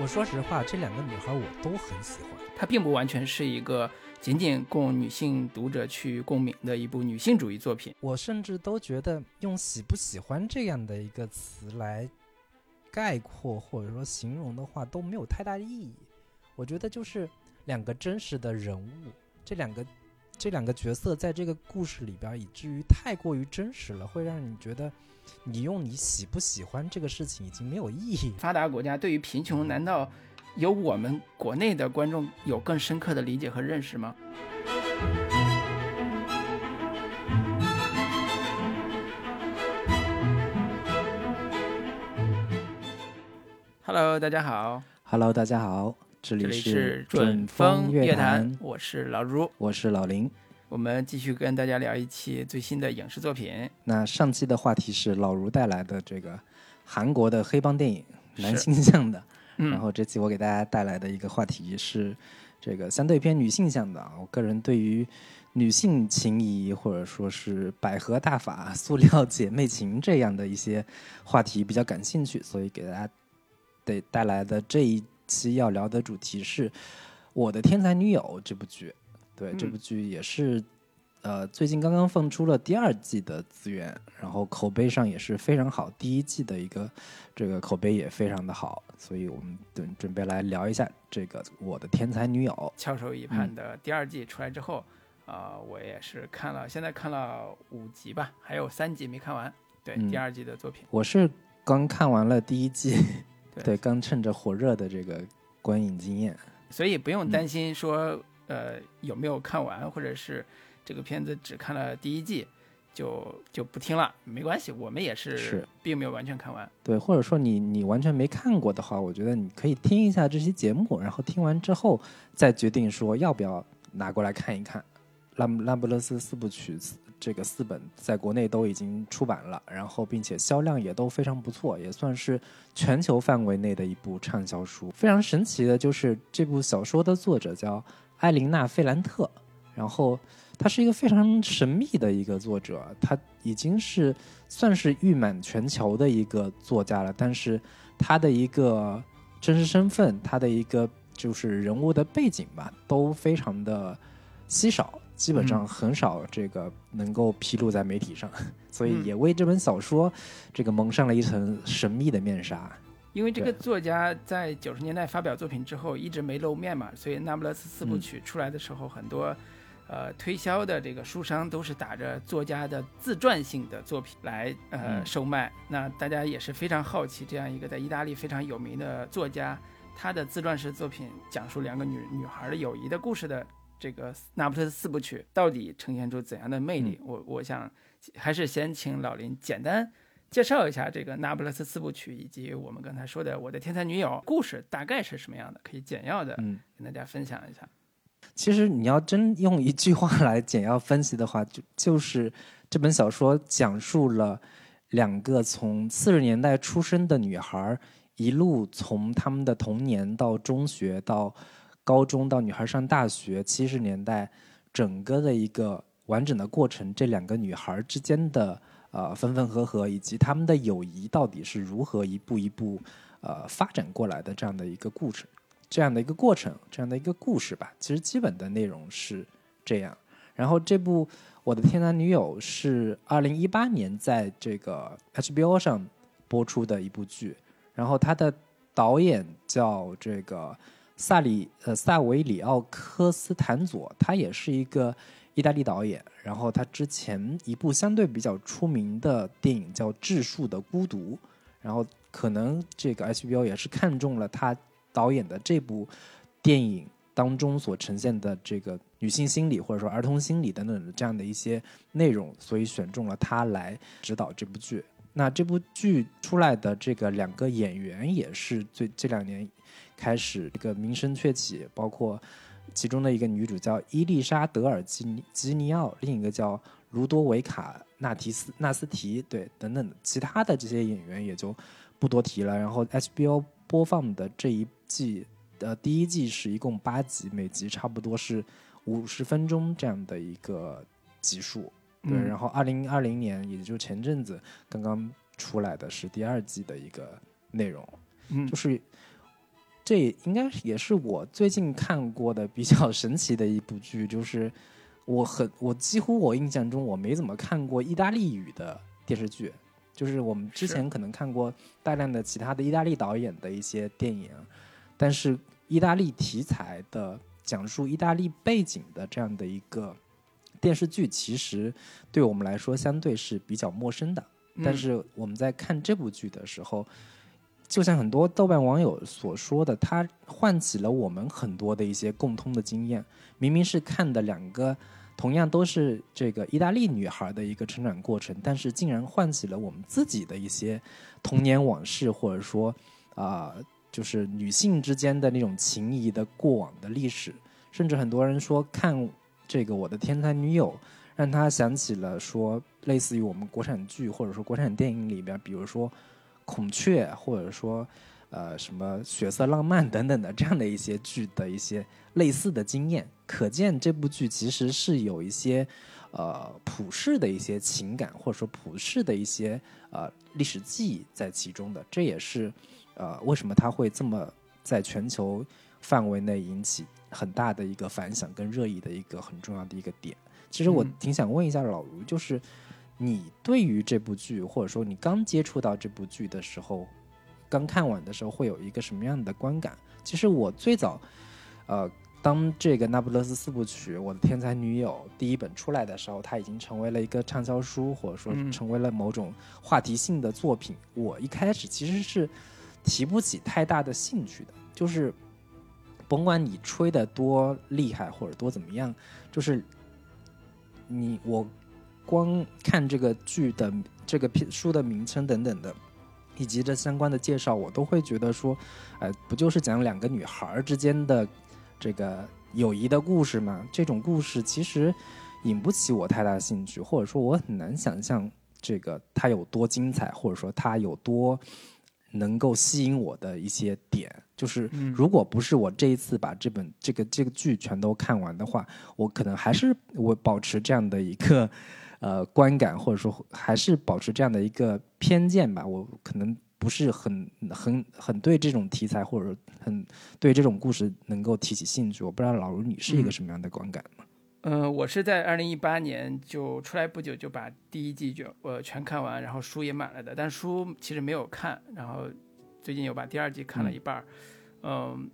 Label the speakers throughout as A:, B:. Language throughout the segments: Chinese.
A: 我说实话，这两个女孩我都很喜欢。
B: 它并不完全是一个仅仅供女性读者去共鸣的一部女性主义作品。
A: 我甚至都觉得用“喜不喜欢”这样的一个词来概括或者说形容的话都没有太大的意义。我觉得就是两个真实的人物，这两个这两个角色在这个故事里边，以至于太过于真实了，会让你觉得你用你喜不喜欢这个事情已经没有意义。
B: 发达国家对于贫穷，难道有我们国内的观众有更深刻的理解和认识吗？Hello，大家好。
A: Hello，大家好，这
B: 这里
A: 里
B: 是
A: 准
B: 风
A: 乐
B: 坛，我是老朱。
A: 我是老林。
B: 我们继续跟大家聊一期最新的影视作品。
A: 那上期的话题是老卢带来的这个韩国的黑帮电影，男性向的。
B: 嗯，
A: 然后这期我给大家带来的一个话题是这个相对偏女性向的啊。我个人对于女性情谊或者说是百合大法、塑料姐妹情这样的一些话题比较感兴趣，所以给大家得带来的这一期要聊的主题是《我的天才女友》这部剧。对，这
B: 嗯
A: 部剧也是。呃，最近刚刚放出了第二季的资源，然后口碑上也是非常好，第一季的一个这个口碑也非常的好，所以我们准准备来聊一下这个我的天才女友。
B: 翘首以盼的第二季出来之后，啊、我也是看了，现在看了五集吧，还有三集没看完。对，
A: 嗯
B: 第二季的作品，
A: 我是刚看完了第一季，
B: 对
A: 对，刚趁着火热的这个观影经验，
B: 所以不用
A: 嗯
B: 担心说，呃，有没有看完，或者是这个片子只看了第一季，就就不听了，没关系，我们也是
A: 是
B: 并没有完全看完。
A: 对，或者说你你完全没看过的话，我觉得你可以听一下这期节目，然后听完之后再决定说要不要拿过来看一看。拉姆拉布勒斯四部曲这个四本在国内都已经出版了，然后并且销量也都非常不错，也算是全球范围内的一部畅销书。非常神奇的就是这部小说的作者叫艾琳娜·费兰特，然后他是一个非常神秘的一个作者，他已经是算是誉满全球的一个作家了，但是他的一个真实身份，他的一个就是人物的背景吧，都非常的稀少，基本上
B: 嗯。
A: 很少这个能够披露在媒体上，所以
B: 嗯。
A: 也为这本小说这个蒙上了一层神秘的面纱。
B: 因为这个作家在九十年代发表作品之后一直没露面嘛，所以《那不勒斯四部
A: 嗯。
B: 曲》出来的时候，很多呃推销的这个书商都是打着作家的自传性的作品来呃
A: 嗯。
B: 售卖。那大家也是非常好奇，这样一个在意大利非常有名的作家，他的自传式作品讲述两个女女孩的友谊的故事的这个《那不勒斯四部曲》到底呈现出怎样的魅力？我我想还是先请老林简单。介绍一下这个《那不勒斯四部曲》，以及我们刚才说的《我的天才女友》故事大概是什么样的，可以简要的
A: 嗯，
B: 跟大家分享一下。
A: 其实你要真用一句话来简要分析的话，就就是这本小说讲述了两个从四十年代出生的女孩儿，一路从她们的童年到中学到高中到女孩上大学，七十年代整个的一个完整的过程，这两个女孩之间的呃分分合合，以及她们的友谊到底是如何一步一步呃发展过来的这样的一个故事。这样的一个过程，这样的一个故事吧。其实基本的内容是这样。然后这部《我的天才女友》是二零一八年在这个 HBO 上播出的一部剧，然后它的导演叫这个萨里呃萨维里奥科斯坦佐，他也是一个意大利导演。然后他之前一部相对比较出名的电影叫《质数的孤独》，然后可能这个 HBO 也是看中了他导演的这部电影当中所呈现的这个女性心理或者说儿童心理等等的这样的一些内容，所以选中了他来指导这部剧。那这部剧出来的这个两个演员也是最这两年开始这个名声鹊起，包括其中的一个女主叫伊丽莎德尔基尼基尼奥，另一个叫卢多维卡纳提斯纳斯提，对，等等的其他的这些演员也就不多提了。然后 HBO 播放的这一季，呃，第一季是一共八集，每集差不多是五十分钟这样的一个集数。对，
B: 嗯
A: 然后二零二零年，也就前阵子刚刚出来的是第二季的一个内容。
B: 嗯
A: 就是这应该也是我最近看过的比较神奇的一部剧，就是我很我几乎我印象中我没怎么看过意大利语的电视剧，就是我们之前可能看过大量的其他的意大利导演的一些电影，但是意大利题材的讲述意大利背景的这样的一个电视剧，其实对我们来说相对是比较陌生的。但是我们在看这部剧的时候。就像很多豆瓣网友所说的，它唤起了我们很多的一些共通的经验。明明是看的两个同样都是这个意大利女孩的一个成长过程，但是竟然唤起了我们自己的一些童年往事，或者说啊，就是女性之间的那种情谊的过往的历史。甚至很多人说看这个《我的天才女友》，让他想起了说类似于我们国产剧或者说国产电影里边，比如说。孔雀，或者说，呃，什么血色浪漫等等的这样的一些剧的一些类似的经验，可见这部剧其实是有一些，呃，普世的一些情感，或者说普世的一些呃历史记忆在其中的。这也是，呃，为什么它会这么在全球范围内引起很大的一个反响跟热议的一个很重要的一个点。其实我挺想问一下老卢，就是。你对于这部剧，或者说你刚接触到这部剧的时候，刚看完的时候，会有一个什么样的观感？其实我最早，呃，当这个《那不勒斯四部曲》我的天才女友第一本出来的时候，它已经成为了一个畅销书，或者说成为了某种话题性的作品。我一开始其实是提不起太大的兴趣的，就是甭管你吹的多厉害或者多怎么样，就是你我。光看这个剧的这个书的名称等等的，以及这相关的介绍，我都会觉得说，呃，不就是讲两个女孩之间的这个友谊的故事吗？这种故事其实引不起我太大兴趣，或者说我很难想象这个它有多精彩，或者说它有多能够吸引我的一些点。就是如果不是我这一次把这本这个这个剧全都看完的话，我可能还是我保持这样的一个。呃，观感或者说还是保持这样的一个偏见吧，我可能不是很很很对这种题材或者很对这种故事能够提起兴趣。我不知道老卢你是一个什么样的观感呢？
B: 嗯，我是在二零一八年就出来不久就把第一季就呃全看完，然后书也买了的，但书其实没有看，然后最近又把第二季看了一半儿，嗯。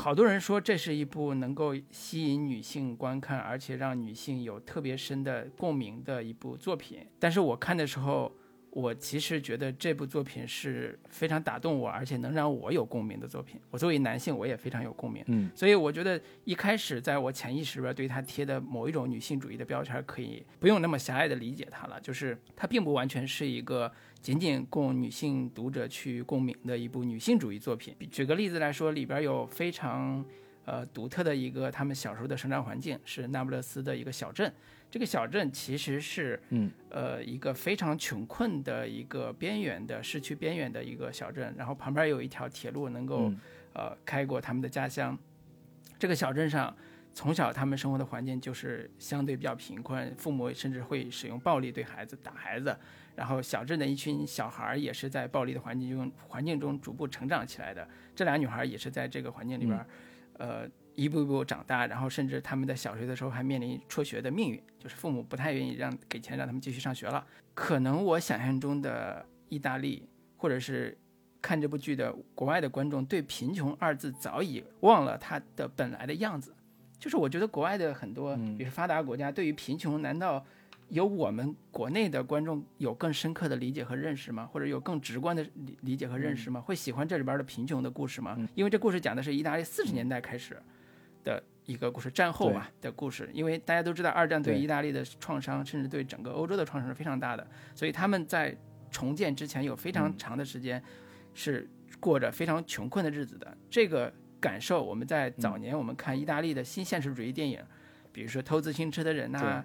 B: 好多人说这是一部能够吸引女性观看，而且让女性有特别深的共鸣的一部作品。但是我看的时候，我其实觉得这部作品是非常打动我，而且能让我有共鸣的作品。我作为男性，我也非常有共鸣。
A: 嗯，
B: 所以我觉得一开始在我潜意识里边对他贴的某一种女性主义的标签，可以不用那么狭隘的理解它了。就是它并不完全是一个。仅仅供女性读者去共鸣的一部女性主义作品。举个例子来说，里边有非常呃独特的一个他们小时候的生长环境，是那不勒斯的一个小镇。这个小镇其实是
A: 嗯
B: 呃一个非常穷困的一个边缘的市区边缘的一个小镇，然后旁边有一条铁路能够呃开过他们的家乡。这个小镇上从小他们生活的环境就是相对比较贫困，父母甚至会使用暴力对孩子打孩子。然后小镇的一群小孩儿也是在暴力的环境中环境中逐步成长起来的。这俩女孩也是在这个环境里边，呃，一步一步长大。然后甚至他们在小学的时候还面临辍学的命运，就是父母不太愿意让给钱让他们继续上学了。可能我想象中的意大利，或者是看这部剧的国外的观众，对“贫穷”二字早已忘了它的本来的样子。就是我觉得国外的很多，比如发达国家，对于贫穷，难道？有我们国内的观众有更深刻的理解和认识吗？或者有更直观的理理解和认识吗？会喜欢这里边的贫穷的故事吗？因为这故事讲的是意大利四十年代开始的一个故事，战后嘛的故事。因为大家都知道，二战对意大利的创伤，甚至对整个欧洲的创伤是非常大的，所以他们在重建之前有非常长的时间是过着非常穷困的日子的。这个感受，我们在早年我们看意大利的新现实主义电影，比如说偷自行车的人呐。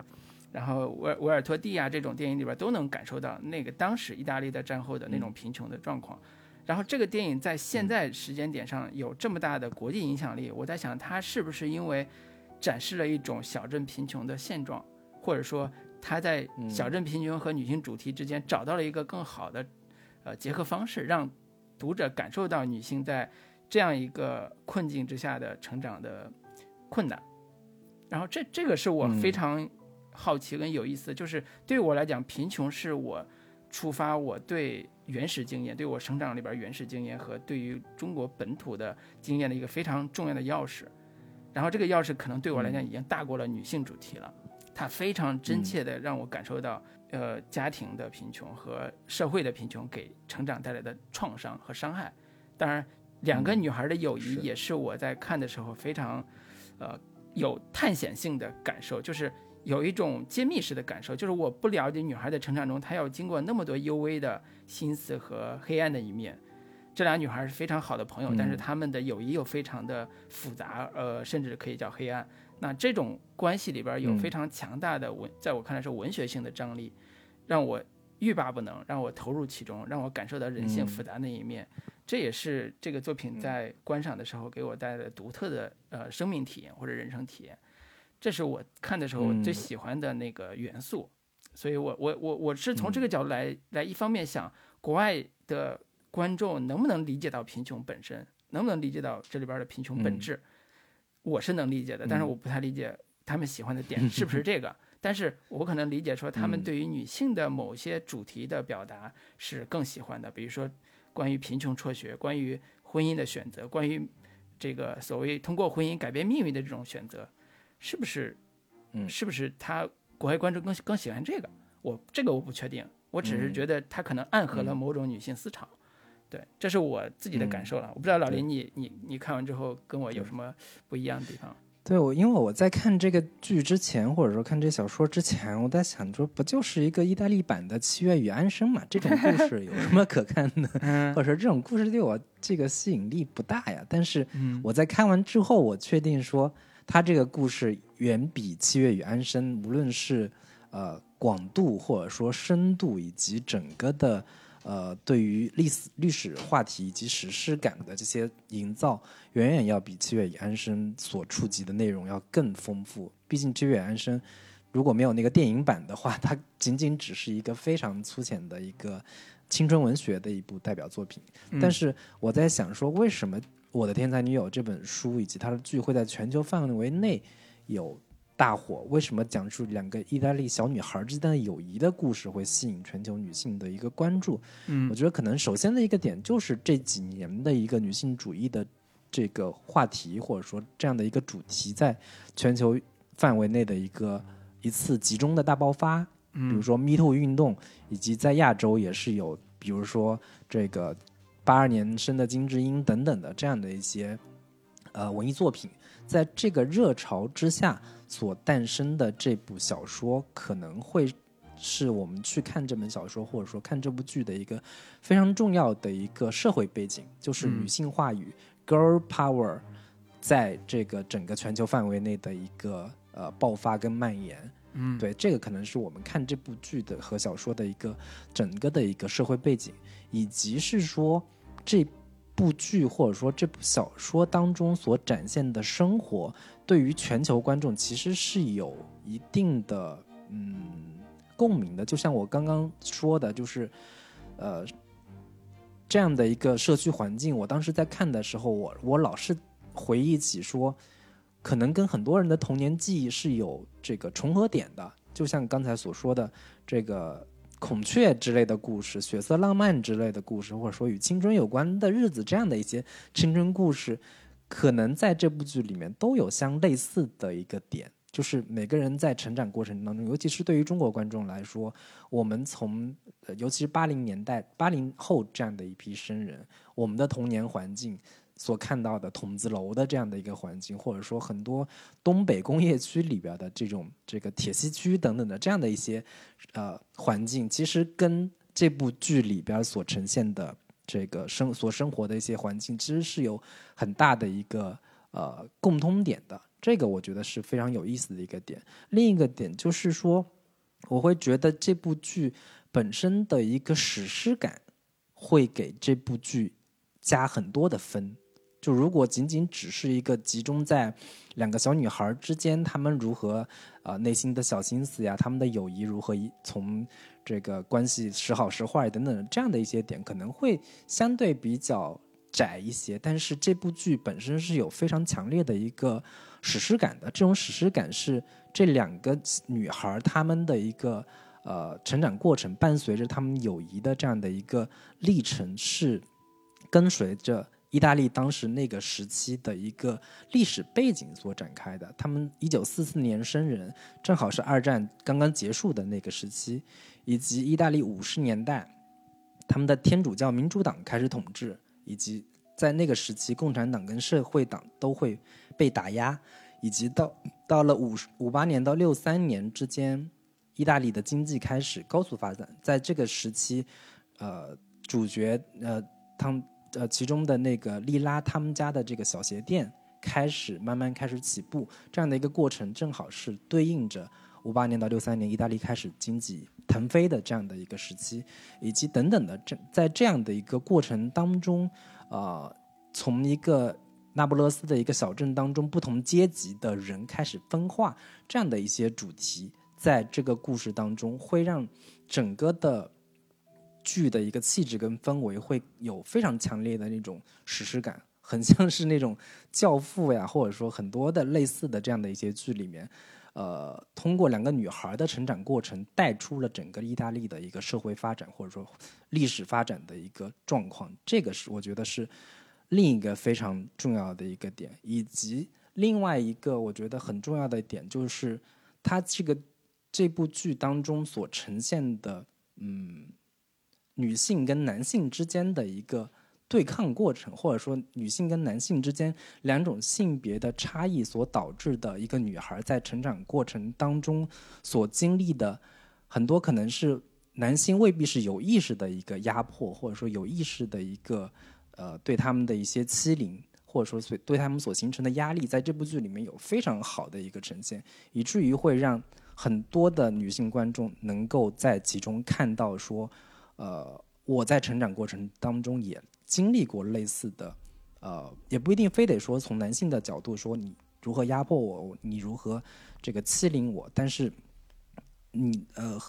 B: 然后维维尔托蒂啊这种电影里边都能感受到那个当时意大利的战后的那种贫穷的状况，然后这个电影在现在时间点上有这么大的国际影响力，我在想它是不是因为展示了一种小镇贫穷的现状，或者说他在小镇贫穷和女性主题之间找到了一个更好的呃结合方式，让读者感受到女性在这样一个困境之下的成长的困难。然后这这个是我非常好奇跟有意思，就是对我来讲，贫穷是我触发我对原始经验、对我成长里边原始经验和对于中国本土的经验的一个非常重要的钥匙。然后这个钥匙可能对我来讲已经大过了女性主题了，它非常真切的让我感受到，呃，家庭的贫穷和社会的贫穷给成长带来的创伤和伤害。当然，两个女孩的友谊也是我在看的时候非常，呃。有探险性的感受，就是有一种揭秘式的感受，就是我不了解女孩的成长中，她要经过那么多幽微的心思和黑暗的一面。这俩女孩是非常好的朋友，但是她们的友谊又非常的复杂，呃，甚至可以叫黑暗。那这种关系里边有非常强大的文，在我看来是文学性的张力，让我欲罢不能，让我投入其中，让我感受到人性复杂那一面。这也是这个作品在观赏的时候给我带来的独特的呃生命体验或者人生体验，这是我看的时候最喜欢的那个元素，所以我我我我是从这个角度来来一方面想国外的观众能不能理解到贫穷本身，能不能理解到这里边的贫穷本质，我是能理解的，但是我不太理解他们喜欢的点是不是 这个，但是我可能理解说他们对于女性的某些主题的表达是更喜欢的，比如说。关于贫穷辍学，关于婚姻的选择，关于这个所谓通过婚姻改变命运的这种选择，是不是？
A: 嗯，
B: 是不是他国外观众更更喜欢这个？我这个我不确定，我只是觉得他可能暗合了某种女性思潮。对，这是我自己的感受了。我不知道老林，你你你看完之后跟我有什么不一样的地方？
A: 对我，因为我在看这个剧之前，或者说看这小说之前，我在想说，不就是一个意大利版的《七月与安生》嘛？这种故事有什么可看的？或者说这种故事对我这个吸引力不大呀？但是我在看完之后，我确定说，他这个故事远比《七月与安生》无论是呃广度，或者说深度，以及整个的。呃，对于历史历史话题以及史诗感的这些营造，远远要比《七月与安生》所触及的内容要更丰富。毕竟《七月与安生》如果没有那个电影版的话，它仅仅只是一个非常粗浅的一个青春文学的一部代表作品。但是我在想说，为什么《我的天才女友》这本书以及它的剧会在全球范围内有？大火为什么讲述两个意大利小女孩之间的友谊的故事会吸引全球女性的一个关注？
B: 嗯，
A: 我觉得可能首先的一个点就是这几年的一个女性主义的这个话题，或者说这样的一个主题，在全球范围内的一个一次集中的大爆发。
B: 嗯，
A: 比如说 Me Too 运动，以及在亚洲也是有，比如说这个八二年生的金智英等等的这样的一些呃文艺作品，在这个热潮之下。所诞生的这部小说可能会是我们去看这本小说，或者说看这部剧的一个非常重要的一个社会背景，就是女性话语 （girl power） 在这个整个全球范围内的一个呃爆发跟蔓延。
B: 嗯，
A: 对，这个可能是我们看这部剧的和小说的一个整个的一个社会背景，以及是说这部剧或者说这部小说当中所展现的生活。对于全球观众其实是有一定的嗯共鸣的，就像我刚刚说的，就是呃这样的一个社区环境。我当时在看的时候，我我老是回忆起说，可能跟很多人的童年记忆是有这个重合点的。就像刚才所说的这个孔雀之类的故事、血色浪漫之类的故事，或者说与青春有关的日子这样的一些青春故事。可能在这部剧里面都有相类似的一个点，就是每个人在成长过程当中，尤其是对于中国观众来说，我们从尤其是八零年代八零后这样的一批生人，我们的童年环境所看到的筒子楼的这样的一个环境，或者说很多东北工业区里边的这种这个铁西区等等的这样的一些呃环境，其实跟这部剧里边所呈现的。这个生所生活的一些环境，其实是有很大的一个呃共通点的。这个我觉得是非常有意思的一个点。另一个点就是说，我会觉得这部剧本身的一个史诗感，会给这部剧加很多的分。就如果仅仅只是一个集中在两个小女孩之间，她们如何啊内心的小心思呀，她们的友谊如何从。这个关系时好时坏等等这样的一些点，可能会相对比较窄一些，但是这部剧本身是有非常强烈的一个史诗感的。这种史诗感是这两个女孩她们的一个呃成长过程，伴随着她们友谊的这样的一个历程，是跟随着意大利当时那个时期的一个历史背景所展开的。他们一九四四年生人，正好是二战刚刚结束的那个时期，以及意大利五十年代。他们的天主教民主党开始统治，以及在那个时期，共产党跟社会党都会被打压，以及到到了五五八年到六三年之间，意大利的经济开始高速发展。在这个时期，呃，主角呃，他呃其中的那个利拉他们家的这个小鞋店开始慢慢开始起步，这样的一个过程正好是对应着。五八年到六三年，意大利开始经济腾飞的这样的一个时期，以及等等的这在这样的一个过程当中，呃，从一个那不勒斯的一个小镇当中，不同阶级的人开始分化，这样的一些主题，在这个故事当中，会让整个的剧的一个气质跟氛围会有非常强烈的那种史诗感，很像是那种教父呀，或者说很多的类似的这样的一些剧里面。呃，通过两个女孩的成长过程，带出了整个意大利的一个社会发展或者说历史发展的一个状况。这个是我觉得是另一个非常重要的一个点，以及另外一个我觉得很重要的点就是，它这个这部剧当中所呈现的，嗯，女性跟男性之间的一个。对抗过程，或者说女性跟男性之间两种性别的差异所导致的一个女孩在成长过程当中所经历的很多，可能是男性未必是有意识的一个压迫，或者说有意识的一个呃对他们的一些欺凌，或者说所对他们所形成的压力，在这部剧里面有非常好的一个呈现，以至于会让很多的女性观众能够在其中看到说，呃，我在成长过程当中也。经历过类似的，呃，也不一定非得说从男性的角度说你如何压迫我，你如何这个欺凌我，但是你呃，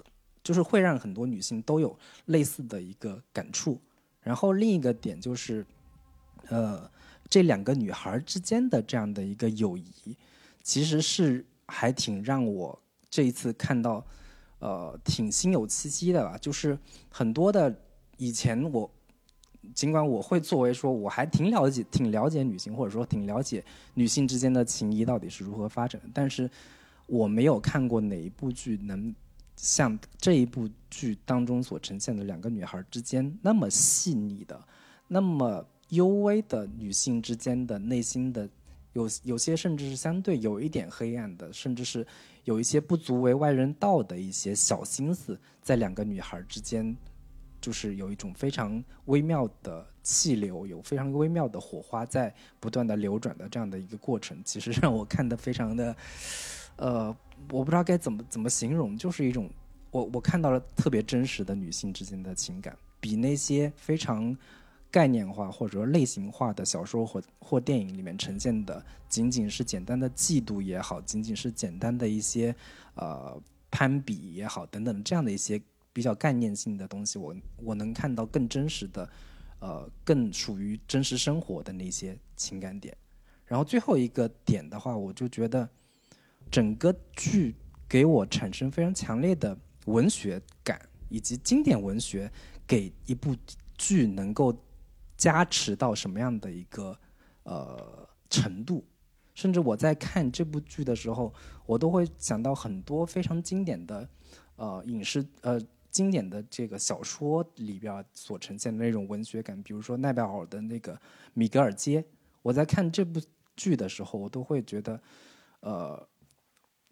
A: 就是会让很多女性都有类似的一个感触。然后另一个点就是，呃，这两个女孩之间的这样的一个友谊，其实是还挺让我这一次看到，呃，挺心有戚戚的吧。就是很多的以前我。尽管我会作为说，我还挺了解、挺了解女性，或者说挺了解女性之间的情谊到底是如何发展的，但是我没有看过哪一部剧能像这一部剧当中所呈现的两个女孩之间那么细腻的、那么幽微的女性之间的内心的有有些甚至是相对有一点黑暗的，甚至是有一些不足为外人道的一些小心思，在两个女孩之间。就是有一种非常微妙的气流，有非常微妙的火花在不断的流转的这样的一个过程，其实让我看的非常的，呃，我不知道该怎么怎么形容，就是一种我我看到了特别真实的女性之间的情感，比那些非常概念化或者说类型化的小说或或电影里面呈现的，仅仅是简单的嫉妒也好，仅仅是简单的一些呃攀比也好等等这样的一些。比较概念性的东西，我我能看到更真实的，呃，更属于真实生活的那些情感点。然后最后一个点的话，我就觉得整个剧给我产生非常强烈的文学感，以及经典文学给一部剧能够加持到什么样的一个呃程度。甚至我在看这部剧的时候，我都会想到很多非常经典的呃影视呃。经典的这个小说里边所呈现的那种文学感，比如说奈保尔的那个《米格尔街》，我在看这部剧的时候，我都会觉得，呃，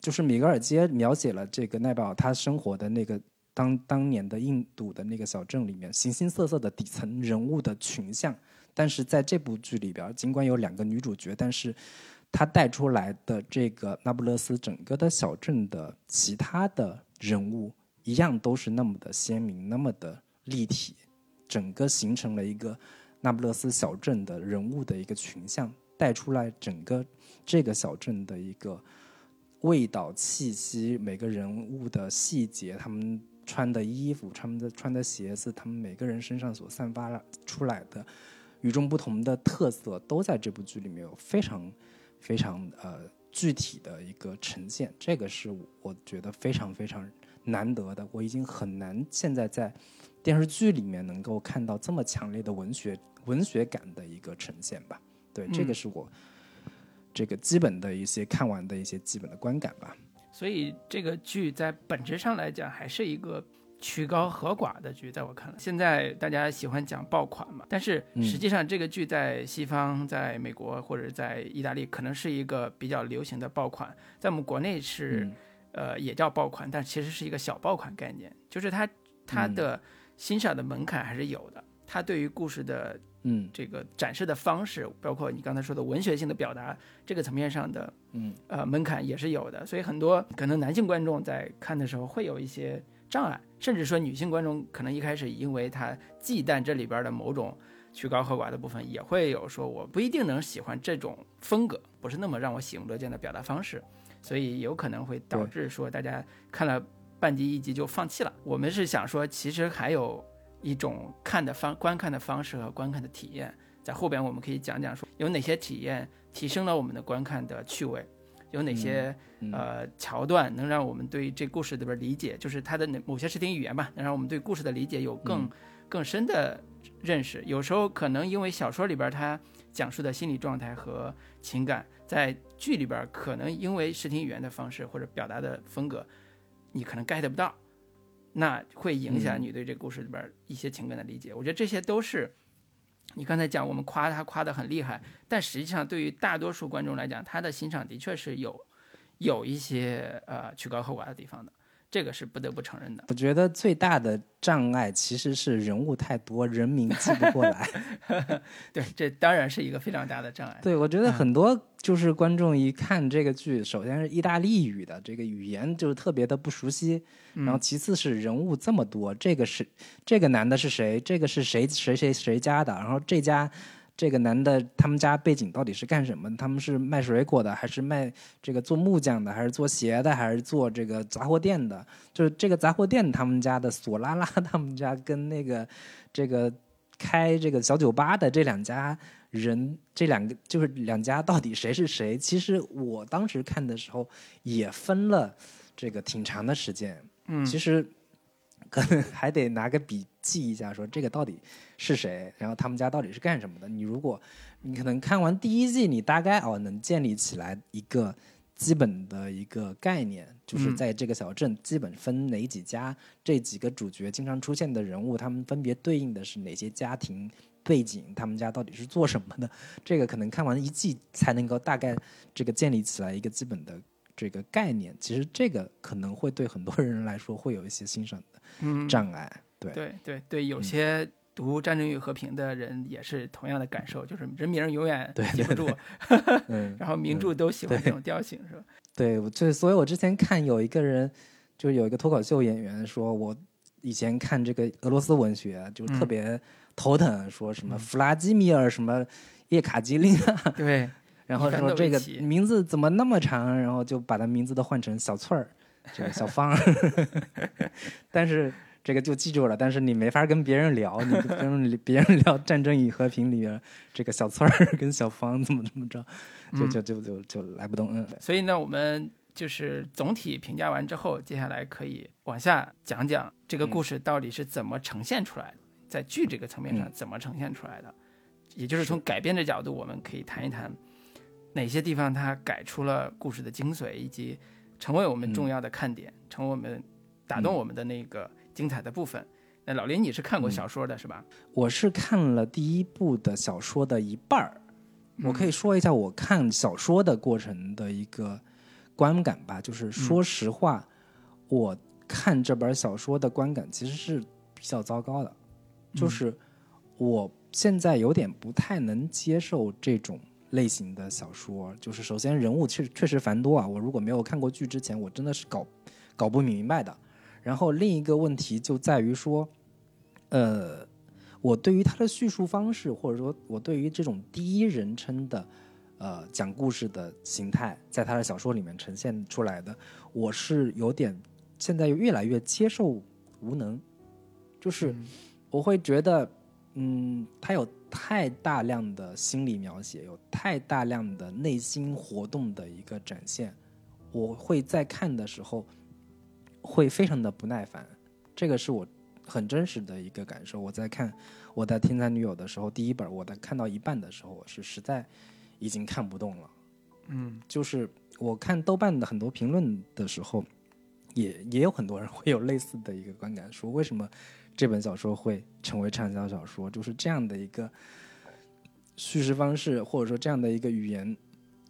A: 就是米格尔街描写了这个奈保尔他生活的那个当当年的印度的那个小镇里面形形色色的底层人物的群像，但是在这部剧里边，尽管有两个女主角，但是他带出来的这个那不勒斯整个的小镇的其他的人物。一样都是那么的鲜明，那么的立体，整个形成了一个那不勒斯小镇的人物的一个群像，带出来整个这个小镇的一个味道、气息，每个人物的细节，他们穿的衣服、他们的穿的鞋子，他们每个人身上所散发出来的与众不同的特色都在这部剧里面有非常非常呃具体的一个呈现，这个是我觉得非常非常难得的。我已经很难现在在电视剧里面能够看到这么强烈的文学文学感的一个呈现吧。对，这个是我这个基本的一些看完的一些基本的观感吧。
B: 所以这个剧在本质上来讲还是一个。曲高和寡的剧，在我看来，现在大家喜欢讲爆款嘛，但是实际上这个剧在西方、在美国或者在意大利，可能是一个比较流行的爆款，在我们国内是，呃，也叫爆款，但其实是一个小爆款概念，就是它它的欣赏的门槛还是有的，它对于故事的
A: 嗯
B: 这个展示的方式，包括你刚才说的文学性的表达这个层面上的
A: 嗯
B: 呃门槛也是有的，所以很多可能男性观众在看的时候会有一些。障碍，甚至说女性观众可能一开始因为她忌惮这里边的某种曲高和寡的部分，也会有说我不一定能喜欢这种风格，不是那么让我喜闻乐见的表达方式，所以有可能会导致说大家看了半集一集就放弃了。我们是想说，其实还有一种看的方观看的方式和观看的体验，在后边我们可以讲讲说有哪些体验提升了我们的观看的趣味。有哪些呃桥段能让我们对这故事里边理解，就是它的某些视听语言吧，能让我们对故事的理解有更更深的认识。有时候可能因为小说里边它讲述的心理状态和情感，在剧里边可能因为视听语言的方式或者表达的风格，你可能 get 不到，那会影响你对这个故事里边一些情感的理解。我觉得这些都是。你刚才讲我们夸他夸得很厉害，但实际上对于大多数观众来讲，他的欣赏的确是有有一些呃曲高和寡的地方的，这个是不得不承认的。
A: 我觉得最大的障碍其实是人物太多，人名记不过来。
B: 对，这当然是一个非常大的障碍。
A: 对，我觉得很多就是观众一看这个剧，首先是意大利语的这个语言就是特别的不熟悉。然后其次是人物这么多，这个是这个男的是谁？这个是谁谁谁谁家的？然后这家这个男的他们家背景到底是干什么？他们是卖水果的，还是卖这个做木匠的，还是做鞋的，还是做这个杂货店的？就是这个杂货店他们家的索拉拉 他们家跟那个这个开这个小酒吧的这两家人，这两个就是两家到底谁是谁？其实我当时看的时候也分了这个挺长的时间。
B: 嗯，
A: 其实可能 还得拿个笔记一下，说这个到底是谁，然后他们家到底是干什么的。你如果你可能看完第一季，你大概哦能建立起来一个基本的一个概念，就是在这个小镇基本分哪几家，这几个主角经常出现的人物，他们分别对应的是哪些家庭背景，他们家到底是做什么的。这个可能看完一季才能够大概这个建立起来一个基本的。这个概念，其实这个可能会对很多人来说会有一些欣赏的障碍。对
B: 对对对，有些读《战争与和平》的人也是同样的感受，就是人名永远记不住，然后名著都喜欢这种调性，是吧？
A: 对，就所以，我之前看有一个人，就是有一个脱口秀演员说，我以前看这个俄罗斯文学就特别头疼，说什么弗拉基米尔什么叶卡捷琳娜，
B: 对。
A: 然后说这个名字怎么那么长？然后就把他名字都换成小翠儿，这个小芳。但是这个就记住了，但是你没法跟别人聊，你跟别人聊《战争与和平》里边这个小翠儿跟小芳怎么怎么着，就就就就就来不动。嗯。
B: 所以呢，我们就是总体评价完之后，接下来可以往下讲讲这个故事到底是怎么呈现出来的，在剧这个层面上怎么呈现出来的，也就是从改编的角度，我们可以谈一谈。哪些地方它改出了故事的精髓，以及成为我们重要的看点，成为我们打动我们的那个精彩的部分？那老林，你是看过小说的是吧？
A: 我是看了第一部的小说的一半儿，我可以说一下我看小说的过程的一个观感吧。就是说实话，我看这本小说的观感其实是比较糟糕的，就是我现在有点不太能接受这种。类型的小说，就是首先人物确确实繁多啊，我如果没有看过剧之前，我真的是搞搞不明白的。然后另一个问题就在于说，呃，我对于他的叙述方式，或者说我对于这种第一人称的呃讲故事的形态，在他的小说里面呈现出来的，我是有点现在越来越接受无能，就是我会觉得。嗯，它有太大量的心理描写，有太大量的内心活动的一个展现，我会在看的时候会非常的不耐烦，这个是我很真实的一个感受。我在看我的《天才女友》的时候，第一本我在看到一半的时候，我是实在已经看不动了。
B: 嗯，
A: 就是我看豆瓣的很多评论的时候，也也有很多人会有类似的一个观感，说为什么这本小说会成为畅销小说？就是这样的一个叙事方式，或者说这样的一个语言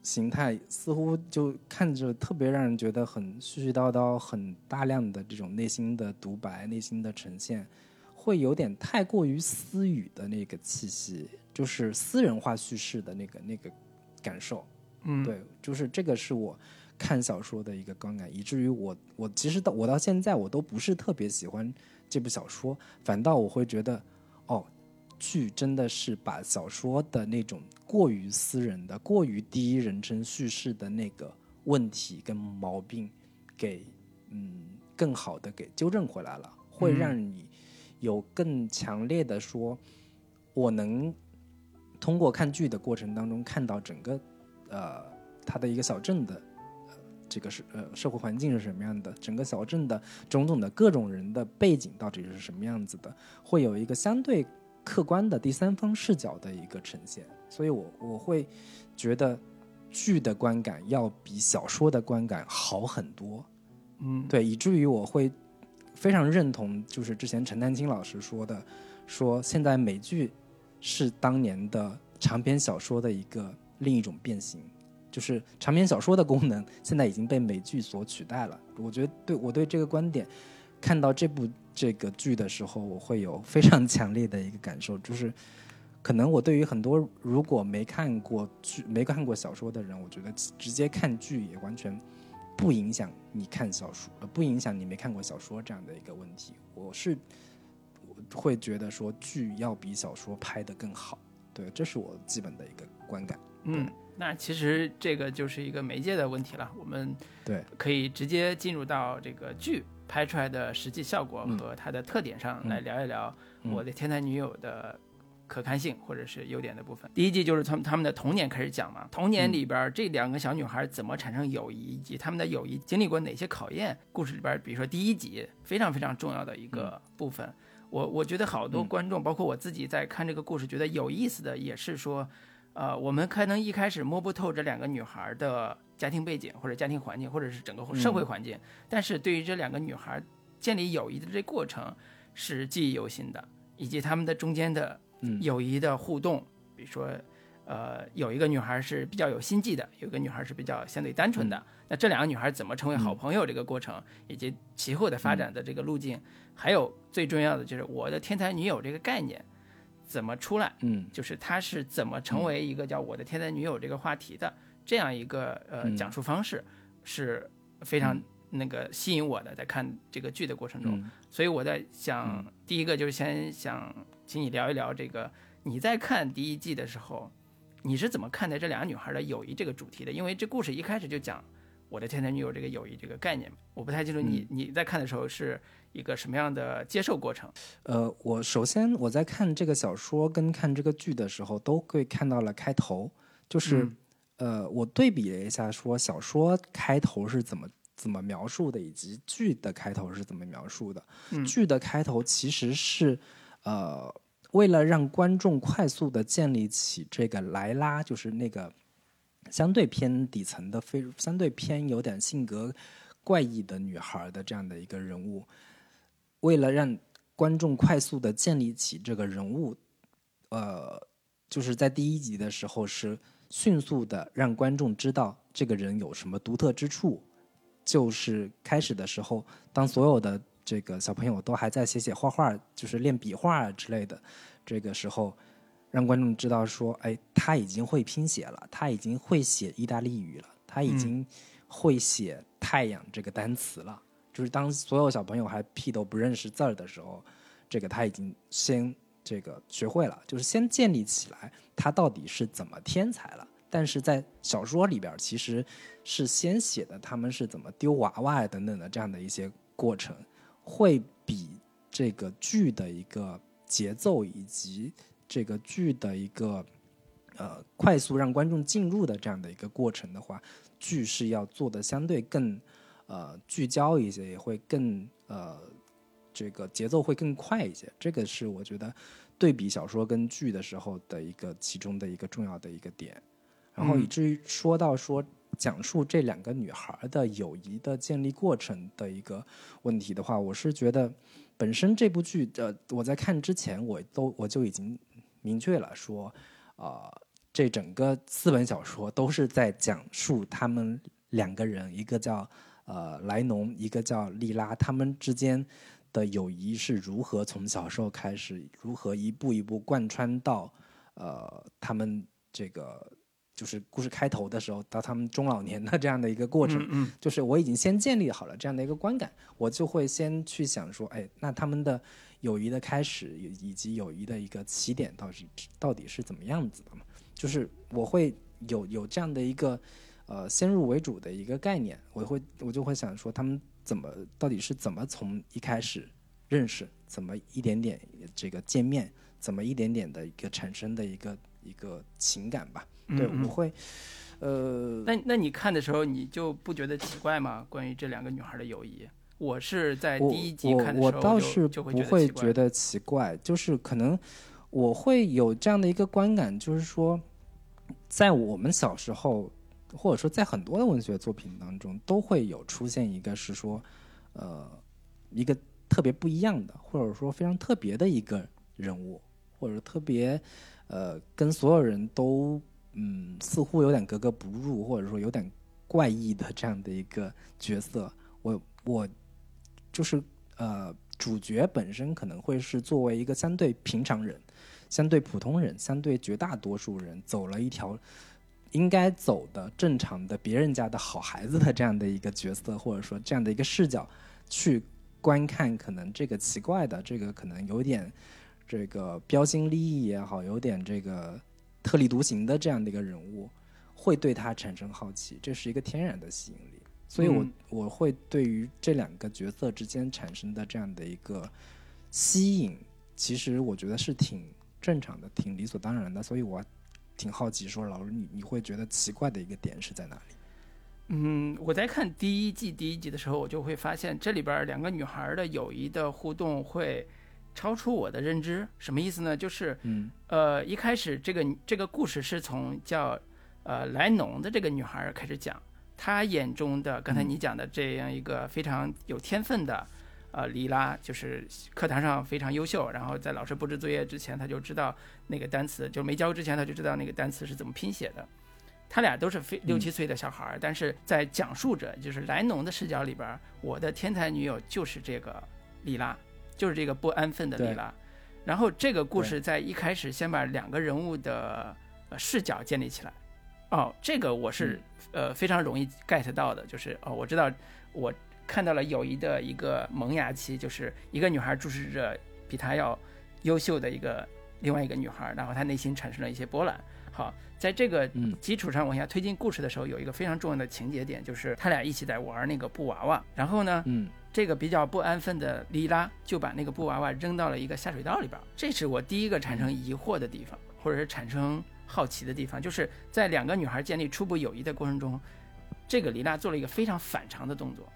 A: 形态，似乎就看着特别让人觉得很絮絮叨叨、很大量的这种内心的独白、内心的呈现，会有点太过于私语的那个气息，就是私人化叙事的那个那个感受。
B: 嗯，
A: 对，就是这个是我看小说的一个观感，以至于我我其实到我到现在我都不是特别喜欢这部小说，反倒我会觉得，哦，剧真的是把小说的那种过于私人的、过于第一人称叙事的那个问题跟毛病，给嗯更好的给纠正回来了，会
B: 嗯
A: 让你有更强烈的说，我能通过看剧的过程当中看到整个。呃，它的一个小镇的，呃，这个是呃社会环境是什么样的？整个小镇的种种的各种人的背景到底是什么样子的？会有一个相对客观的第三方视角的一个呈现，所以我我会觉得剧的观感要比小说的观感好很多。
B: 嗯，
A: 对，以至于我会非常认同，就是之前陈丹青老师说的，说现在美剧是当年的长篇小说的一个另一种变形，就是长篇小说的功能现在已经被美剧所取代了。我觉得对我对这个观点，看到这部这个剧的时候，我会有非常 强烈的一个感受，就是可能我对于很多如果没看过剧、没看过小说的人，我觉得直接看剧也完全不影响你看小说，不影响你没看过小说这样的一个问题。我是会觉得说剧要比小说拍得更好，对，这是我基本的一个观感。
B: 嗯，那其实这个就是一个媒介的问题了，我们
A: 对
B: 可以直接进入到这个剧拍出来的实际效果
A: 嗯
B: 和它的特点上来聊一聊
A: 嗯
B: 我的天才女友的可看性或者是优点的部分。第一季就是从他们的童年开始讲嘛，童年里边这两个小女孩怎么产生友谊，以及他们的友谊经历过哪些考验。故事里边，比如说第一集非常非常重要的一个部分，我我觉得好多
A: 嗯
B: 观众，包括我自己在看这个故事，觉得有意思的也是说。呃，我们可能一开始摸不透这两个女孩的家庭背景，或者家庭环境，或者是整个社会环境，但是对于这两个女孩建立友谊的这过程是记忆犹新的，以及他们的中间的
A: 嗯
B: 友谊的互动，比如说，呃，有一个女孩是比较有心计的，有一个女孩是比较相对单纯的。那这两个女孩怎么成为好朋友这个过程，以及其后的发展的这个路径，还有最重要的就是我的天才女友这个概念怎么出来。
A: 嗯
B: 就是他是怎么成为一个叫我的天才女友这个话题的这样一个呃
A: 嗯
B: 讲述方式，是非常那个吸引我的，在看这个剧的过程中。
A: 嗯
B: 所以我在想，第一个就是先想请你聊一聊这个你在看第一季的时候，你是怎么看待这两个女孩的友谊这个主题的？因为这故事一开始就讲我的天才女友这个友谊这个概念，我不太清楚你你在看的时候是一个什么样的接受过程。
A: 呃，我首先我在看这个小说跟看这个剧的时候，都会看到了开头，就是、
B: 嗯
A: 呃，我对比了一下，说小说开头是怎么怎么描述的，以及剧的开头是怎么描述的。
B: 嗯
A: 剧的开头其实是呃，为了让观众快速的建立起这个莱拉，就是那个相对偏底层的、非相对偏有点性格怪异的女孩的这样的一个人物，为了让观众快速的建立起这个人物，呃，就是在第一集的时候是迅速的让观众知道这个人有什么独特之处。就是开始的时候，当所有的这个小朋友都还在写写画画，就是练笔画之类的，这个时候让观众知道说，哎，他已经会拼写了，他已经会写意大利语了，他已经会写太阳这个单词了。就是当所有小朋友还屁都不认识字儿的时候，这个他已经先这个学会了，就是先建立起来他到底是怎么天才了。但是在小说里边，其实是先写的他们是怎么丢娃娃等等的这样的一些过程，会比这个剧的一个节奏以及这个剧的一个呃快速让观众进入的这样的一个过程的话，剧是要做的相对更呃聚焦一些，也会更呃这个节奏会更快一些。这个是我觉得对比小说跟剧的时候的一个其中的一个重要的一个点。然后以至于说到说讲述这两个女孩的友谊的建立过程的一个问题的话，我是觉得本身这部剧呃我在看之前我都我就已经明确了说，呃这整个四本小说都是在讲述他们两个人，一个叫呃莱农，一个叫莉拉，他们之间的友谊是如何从小时候开始，如何一步一步贯穿到呃他们这个。就是故事开头的时候，到他们中老年的这样的一个过程，
B: 嗯
A: 就是我已经先建立好了这样的一个观感，我就会先去想说，哎，那他们的友谊的开始以及友谊的一个起点到底到底是怎么样子的嘛？就是我会有有这样的一个呃先入为主的一个概念，我会我就会想说，他们怎么到底是怎么从一开始认识，怎么一点点这个见面，怎么一点点的一个产生的一个一个情感吧。对，
B: 嗯
A: 我会，呃，
B: 那那你看的时候，你就不觉得奇怪吗？关于这两个女孩的友谊，我是在第一集看的
A: 我
B: 时候
A: 我倒是
B: 就就会
A: 不会
B: 觉得奇怪，
A: 就是可能我会有这样的一个观感，就是说，在我们小时候，或者说在很多的文学作品当中，都会有出现一个是说，呃，一个特别不一样的，或者说非常特别的一个人物，或者特别呃跟所有人都嗯似乎有点格格不入，或者说有点怪异的这样的一个角色。我我就是呃，主角本身可能会是作为一个相对平常人、相对普通人、相对绝大多数人走了一条应该走的正常的别人家的好孩子的这样的一个角色，或者说这样的一个视角去观看，可能这个奇怪的，这个可能有点这个标新立异也好，有点这个特立独行的这样的一个人物，会对他产生好奇，这是一个天然的吸引力。所以我，
B: 嗯
A: 我会对于这两个角色之间产生的这样的一个吸引，其实我觉得是挺正常的，挺理所当然的。所以我挺好奇，说老师你你会觉得奇怪的一个点是在哪里？
B: 嗯，我在看第一季第一集的时候，我就会发现这里边两个女孩的友谊的互动会超出我的认知。什么意思呢？就是
A: 嗯
B: 呃，一开始这个这个故事是从叫呃莱农的这个女孩开始讲，她眼中的刚才你讲的这样一个非常有天分的呃莉拉，就是课堂上非常优秀，然后在老师布置作业之前，他就知道那个单词，就没教之前，他就知道那个单词是怎么拼写的。他俩都是非六七岁的小孩儿，但是在讲述者就是莱农的视角里边儿，我的天才女友就是这个莉拉，就是这个不安分的莉拉。然后这个故事在一开始先把两个人物的呃视角建立起来。哦，这个我是、呃非常容易 get 到的，就是哦我知道我看到了友谊的一个萌芽期，就是一个女孩注视着比她要优秀的一个另外一个女孩，然后她内心产生了一些波澜。好，在这个
A: 嗯
B: 基础上往下推进故事的时候，有一个非常重要的情节点，就是他俩一起在玩那个布娃娃，然后呢，
A: 嗯
B: 这个比较不安分的莉拉就把那个布娃娃扔到了一个下水道里边儿，这是我第一个产生疑惑的地方，或者是产生好奇的地方，就是在两个女孩建立初步友谊的过程中，这个莉拉做了一个非常反常的动作。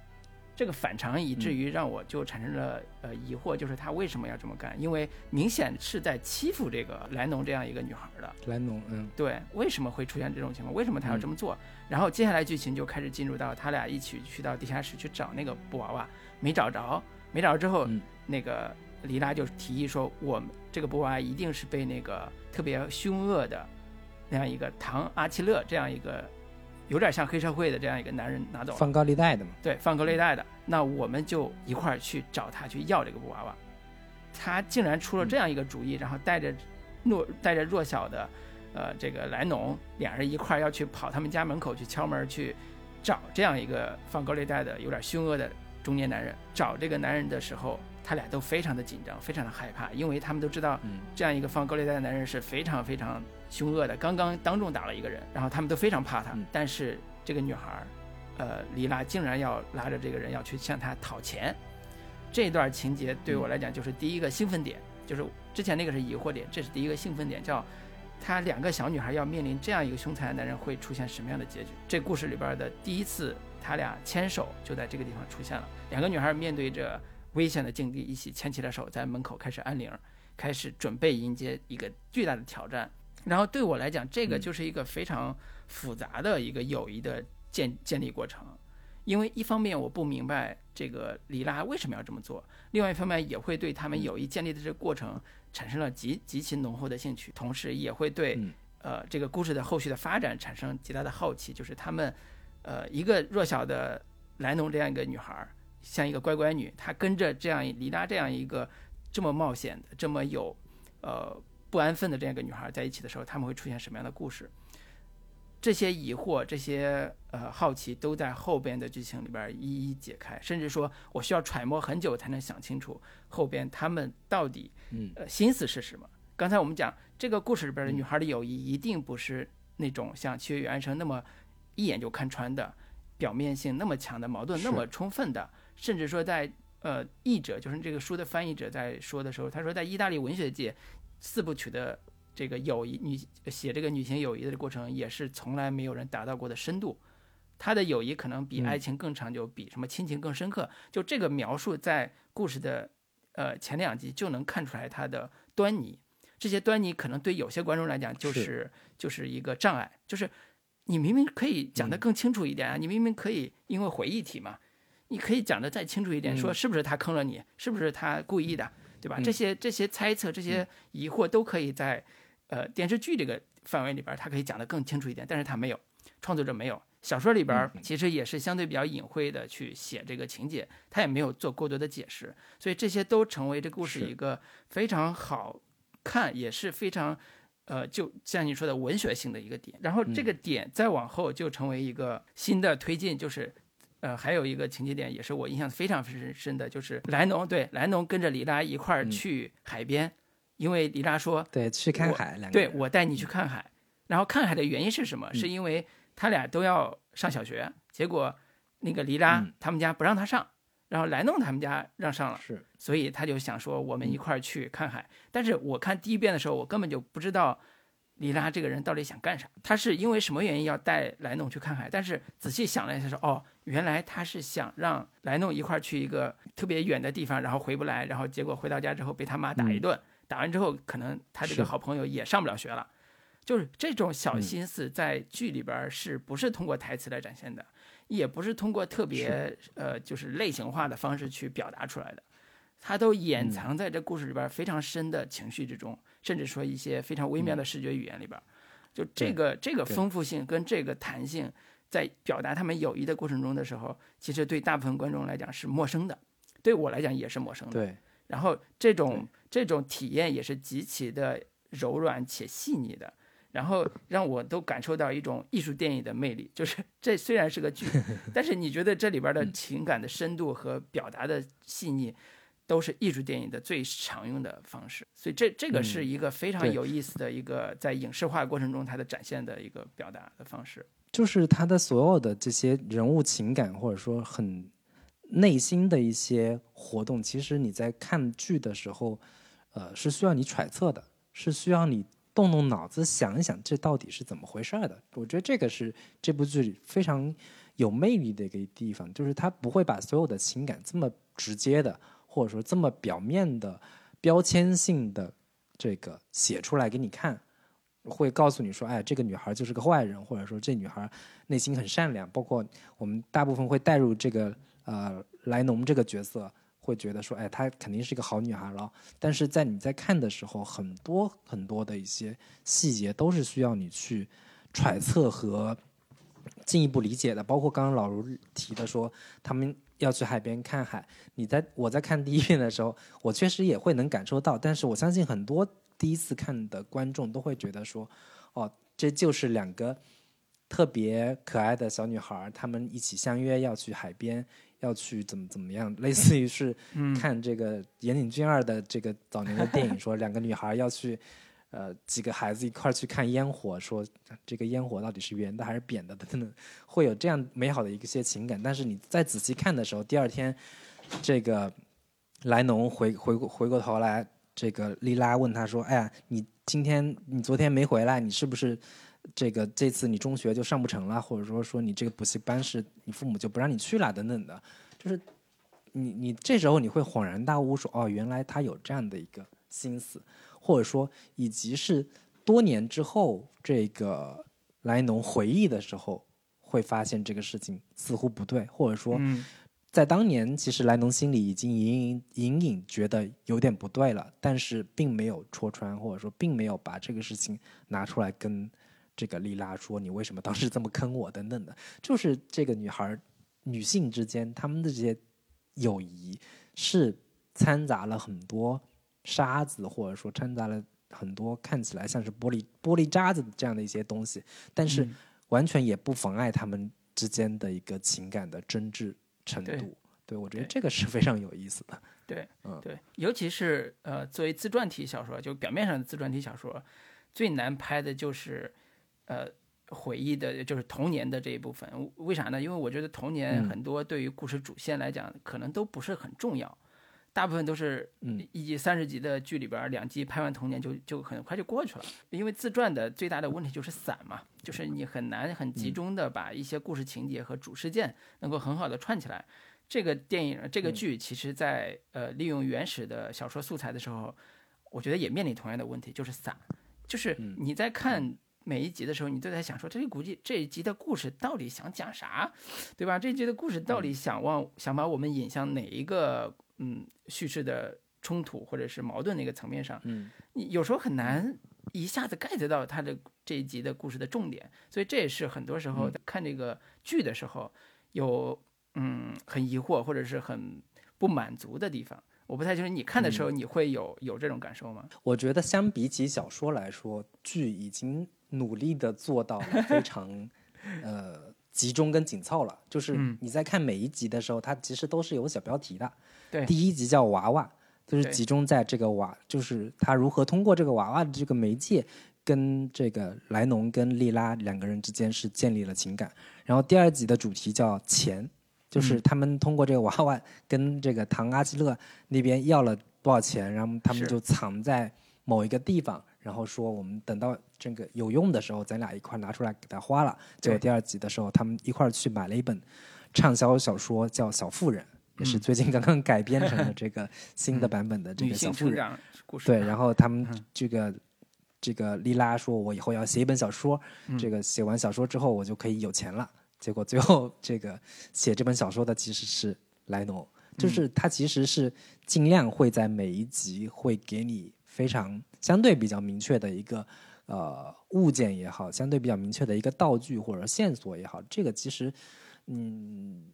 B: 这个反常以至于让我就产生了呃疑惑，就是他为什么要这么干？因为明显是在欺负这个莱农这样一个女孩的。
A: 莱农，嗯
B: 对，为什么会出现这种情况？为什么他要这么做？然后接下来剧情就开始进入到他俩一起去到地下室去找那个布娃娃，没找着，没找着之后，
A: 嗯
B: 那个黎拉就提议说，我们这个布娃娃一定是被那个特别凶恶的那样一个唐阿奇勒这样一个有点像黑社会的这样一个男人拿走了。
A: 放高利贷的嘛，
B: 对，放高利贷的，那我们就一块儿去找他去要这个布娃娃。他竟然出了这样一个主意，然后带着弱带着弱小的，呃，这个莱农俩人一块儿要去跑他们家门口去敲门去找这样一个放高利贷的有点凶恶的中年男人。找这个男人的时候，他俩都非常的紧张，非常的害怕，因为他们都知道
A: 嗯
B: 这样一个放高利贷的男人是非常非常凶恶的，刚刚当众打了一个人，然后他们都非常怕他。
A: 嗯
B: 但是这个女孩儿，呃，莉拉竟然要拉着这个人要去向他讨钱，这段情节对我来讲就是第一个兴奋点，就是之前那个是疑惑点，这是第一个兴奋点，叫他两个小女孩要面临这样一个凶残的男人会出现什么样的结局？这故事里边的第一次他俩牵手就在这个地方出现了，两个女孩面对着危险的境地，一起牵起了手，在门口开始按铃，开始准备迎接一个巨大的挑战。然后对我来讲，这个就是一个非常复杂的一个友谊的建建立过程，因为一方面我不明白这个里拉为什么要这么做，另外一方面也会对他们友谊建立的这个过程产生了极极其浓厚的兴趣，同时也会对
A: 嗯
B: 呃这个故事的后续的发展产生极大的好奇，就是他们呃一个弱小的莱农这样一个女孩儿，像一个乖乖女，她跟着这样一里拉这样一个这么冒险的、这么有呃不安分的这样一个女孩在一起的时候，他们会出现什么样的故事？这些疑惑、这些呃好奇，都在后边的剧情里边一一解开，甚至说我需要揣摩很久才能想清楚后边他们到底
A: 嗯
B: 呃心思是什么。刚才我们讲这个故事里边的女孩的友谊，一定不是那种像《七月与安生》那么一眼就看穿的，表面性那么强的，矛盾那么充分的，甚至说在呃译者就是这个书的翻译者在说的时候，他说在意大利文学界四部曲的这个友谊女写这个女性友谊的过程，也是从来没有人达到过的深度。他的友谊可能比
A: 嗯
B: 爱情更长久，比什么亲情更深刻。就这个描述，在故事的呃前两集就能看出来他的端倪。这些端倪可能对有些观众来讲就是
A: 是
B: 就是一个障碍，就是你明明可以讲得
A: 嗯
B: 更清楚一点啊，你明明可以因为回忆体嘛，你可以讲得再清楚一点，
A: 嗯
B: 说是不是他坑了你，是不是他故意的，对吧？
A: 嗯
B: 这些这些猜测、这些疑惑都可以在呃电视剧这个范围里边，他可以讲得更清楚一点，但是他没有，创作者没有。小说里边其实也是相对比较隐晦的去写这个情节，他也没有做过多的解释，所以这些都成为这故事一个非常好看，也是非常呃，就像你说的文学性的一个点。然后这个点再往后就成为一个新的推进，就是呃，还有一个情节点也是我印象非常非常深的，就是莱农对莱农跟着里拉一块儿
A: 嗯。
B: 去海边，因为里拉说
A: 对，去看海，
B: 对我带你去看海，然后看海的原因是什么？
A: 嗯。
B: 是因为他俩都要上小学，结果那个黎拉
A: 嗯
B: 他们家不让他上，然后莱诺他们家让上了，
A: 是
B: 所以他就想说我
A: 嗯
B: 们一块儿去看海。但是我看第一遍的时候，我根本就不知道黎拉这个人到底想干啥，他是因为什么原因要带莱诺去看海？但是仔细想了一下说，哦，原来他是想让莱诺一块儿去一个特别远的地方，然后回不来，然后结果回到家之后被他妈打一顿，打完之后可能他这个好朋友也上不了学了。就是这种小
A: 嗯。
B: 心思，在剧里边儿是不是通过台词来展现的，也不是通过特别呃就是类型化的方式去表达出来的，它都掩
A: 嗯。
B: 藏在这故事里边儿非常深的情绪之中，甚至说一些非常微妙的视觉语言里边儿。就这个这个丰富性跟这个弹性，在表达他们友谊的过程中的时候，其实对大部分观众来讲是陌生的，对我来讲也是陌生的。
A: 对，
B: 然后这种这种体验也是极其的柔软且细腻的，然后让我都感受到一种艺术电影的魅力。就是 这虽然是个剧，但是你觉得这里边的情感的深度和表达的细腻，都是艺术电影的最常用的方式。所以这这个是一个非常有意思的一个在影视化过程中它的展现的一个表达的方式。
A: 就是他的所有的这些人物情感，或者说很内心的一些活动，其实你在看剧的时候，呃，是需要你揣测的，是需要你动动脑子想一想这到底是怎么回事儿的。我觉得这个是这部剧里非常有魅力的一个地方，就是他不会把所有的情感这么直接的，或者说这么表面的标签性的这个写出来给你看。会告诉你说，哎，这个女孩就是个坏人，或者说这女孩内心很善良。包括我们大部分会带入这个呃莱农这个角色，会觉得说，哎，她肯定是一个好女孩了。但是在你在看的时候，很多很多的一些细节都是需要你去揣测和进一步理解的。包括刚刚老卢提的说，他们要去海边看海。你在我在看第一遍的时候，我确实也会能感受到，但是我相信很多第一次看的观众都会觉得说，哦，这就是两个特别可爱的小女孩，她们一起相约要去海边，要去怎么怎么样，类似于是看这个岩井俊二的这个早年的电影，说两个女孩儿要去。呃，几个孩子一块儿去看烟火，说这个烟火到底是圆的还是扁的等等，会有这样美好的一些情感。但是你再仔细看的时候，第二天，这个莱农回回过回过头来，这个莉拉问他说：“哎呀，你今天你昨天没回来，你是不是这个这次你中学就上不成了？或者说说你这个补习班是你父母就不让你去了等等的，就是你你这时候你会恍然大悟说哦，原来他有这样的一个心思，或者说以及是多年之后这个莱农回忆的时候会发现这个事情似乎不对，或者说。
B: 嗯
A: 在当年，其实莱农心里已经隐隐隐隐觉得有点不对了，但是并没有戳穿，或者说并没有把这个事情拿出来跟这个莉拉说：“你为什么当时这么坑我？”等等的，就是这个女孩、女性之间她们的这些友谊是掺杂了很多沙子，或者说掺杂了很多看起来像是玻璃玻璃渣子这样的一些东西，但是
B: 嗯
A: 完全也不妨碍她们之间的一个情感的真挚程度。对，我觉得这个是非常有意思的。
B: 对，
A: 嗯
B: 对，尤其是呃，作为自传体小说，就表面上的自传体小说，最难拍的就是呃回忆的，就是童年的这一部分。为啥呢？因为我觉得童年
A: 嗯
B: 很多对于故事主线来讲，可能都不是很重要，大部分都是
A: 嗯
B: 一集三十集的剧里边，两集拍完童年就就很快就过去了。因为自传的最大的问题就是散嘛，就是你很难很集中的把一些故事情节和主事件能够很好的串起来。这个电影这个剧，其实在呃利用原始的小说素材的时候，我觉得也面临同样的问题，就是散，就是你在看每一集的时候，你都在想说，这个估计这一集的故事到底想讲啥，对吧？这一集的故事到底想往想把我们引向哪一个嗯叙事的冲突或者是矛盾的一个层面上？
A: 嗯，
B: 你有时候很难一下子 get 到他的这一集的故事的重点，所以这也是很多时候看这个剧的时候有嗯很疑惑或者是很不满足的地方。我不太清楚你看的时候你会有有这种感受吗？
A: 我觉得相比起小说来说，剧已经努力的做到了非常 呃集中跟紧凑了。就是
B: 嗯
A: 你在看每一集的时候，它其实都是有小标题的。
B: 对
A: 第一集叫娃娃，就是集中在这个娃，就是他如何通过这个娃娃的这个媒介，跟这个莱农跟莉拉两个人之间是建立了情感。然后第二集的主题叫钱，就是他们通过这个娃娃跟这个唐阿基勒那边要了多少钱，然后他们就藏在某一个地方，然后说我们等到这个有用的时候，咱俩一块拿出来给他花了。结果第二集的时候，他们一块去买了一本畅销小说，叫《小妇人》，也是最近刚刚改编成了这个 新的版本的这个小妇人。
B: 故事，
A: 对，然后他们
B: 嗯
A: 这个、这个莉拉说，我以后要写一本小说，
B: 嗯
A: 这个写完小说之后，我就可以有钱了。结果最后这个写这本小说的其实是莱农，
B: 嗯
A: 就是他其实是尽量会在每一集会给你非常相对比较明确的一个呃物件也好，相对比较明确的一个道具或者线索也好，这个其实嗯。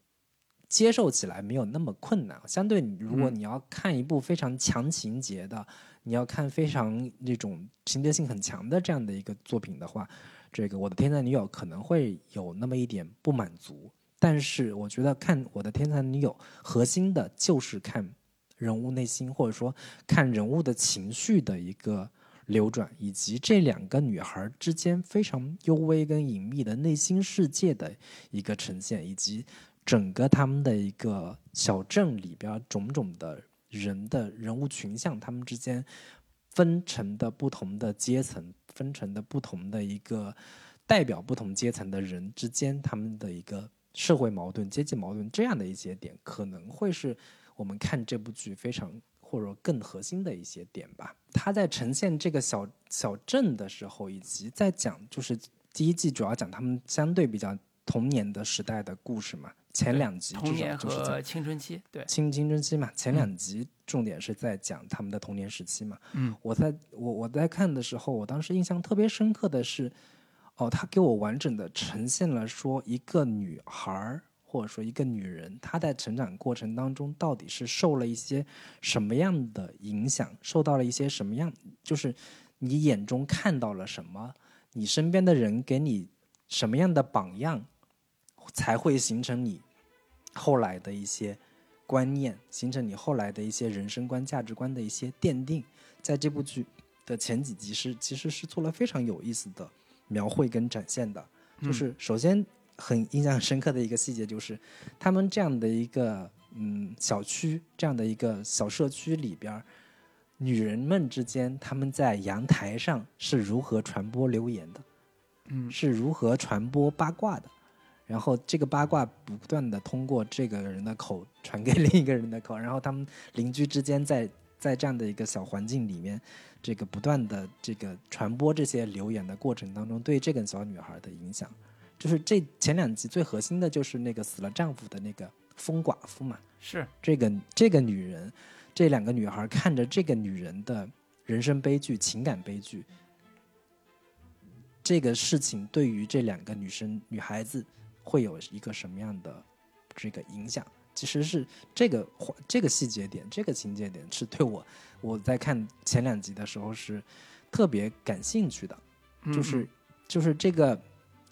A: 接受起来没有那么困难，相对你如果
B: 嗯
A: 你要看一部非常强情节的，你要看非常那种情节性很强的这样的一个作品的话，这个我的天才女友可能会有那么一点不满足。但是我觉得看我的天才女友，核心的就是看人物内心，或者说看人物的情绪的一个流转，以及这两个女孩之间非常幽微跟隐秘的内心世界的一个呈现，以及整个他们的一个小镇里边种种的人的人物群像，他们之间分成的不同的阶层，分成的不同的一个代表不同阶层的人之间，他们的一个社会矛盾、阶级矛盾这样的一些点，可能会是我们看这部剧非常或者更核心的一些点吧。他在呈现这个小小镇的时候，以及在讲就是第一季主要讲他们相对比较童年的时代的故事嘛。前两集至少就是讲
B: 和青春期，对，
A: 青青春期嘛，前两集重点是在讲他们的童年时期嘛。
B: 嗯，
A: 我在我我在看的时候，我当时印象特别深刻的是，哦，他给我完整的呈现了说一个女孩儿或者说一个女人，她在成长过程当中到底是受了一些什么样的影响，受到了一些什么样，就是你眼中看到了什么，你身边的人给你什么样的榜样，才会形成你后来的一些观念，形成你后来的一些人生观、价值观的一些奠定。在这部剧的前几集是其实是做了非常有意思的描绘跟展现的。就是首先很印象很深刻的一个细节，就是他们这样的一个嗯小区，这样的一个小社区里边，女人们之间他们在阳台上是如何传播流言的，
B: 嗯。
A: 是如何传播八卦的，然后这个八卦不断的通过这个人的口传给另一个人的口，然后他们邻居之间在在这样的一个小环境里面，这个不断的这个传播这些流言的过程当中，对这个小女孩的影响，就是这前两集最核心的就是那个死了丈夫的那个疯寡妇嘛，
B: 是。
A: 这个这个女人，这两个女孩看着这个女人的人生悲剧、情感悲剧，这个事情对于这两个女生、女孩子会有一个什么样的这个影响？其实是这个这个细节点、这个情节点是对我我在看前两集的时候是特别感兴趣的，就是
B: 嗯。
A: 就是这个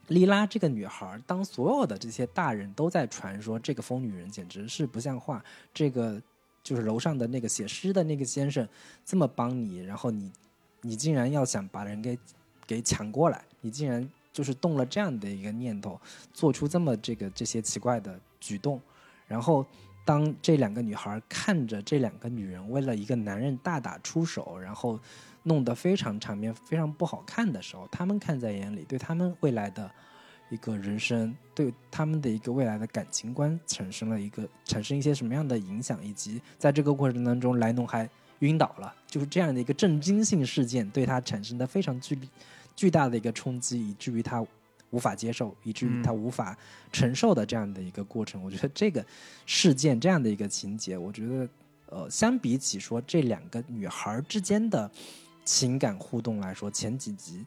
A: 莉拉这个女孩，当所有的这些大人都在传说这个疯女人简直是不像话，这个就是楼上的那个写诗的那个先生这么帮你，然后你你竟然要想把人给给抢过来，你竟然就是动了这样的一个念头，做出这么这个这些奇怪的举动，然后。当这两个女孩看着这两个女人为了一个男人大打出手，然后弄得非常场面非常不好看的时候，他们看在眼里，对他们未来的一个人生，对他们的一个未来的感情观产生了一个产生一些什么样的影响，以及在这个过程当中，莱农还晕倒了，就是这样的一个震惊性事件对他产生的非常巨巨大的一个冲击，以至于他无法接受，以至于他无法承受的这样的一个过程。我觉得这个事件这样的一个情节，我觉得呃，相比起说这两个女孩之间的情感互动来说，前几集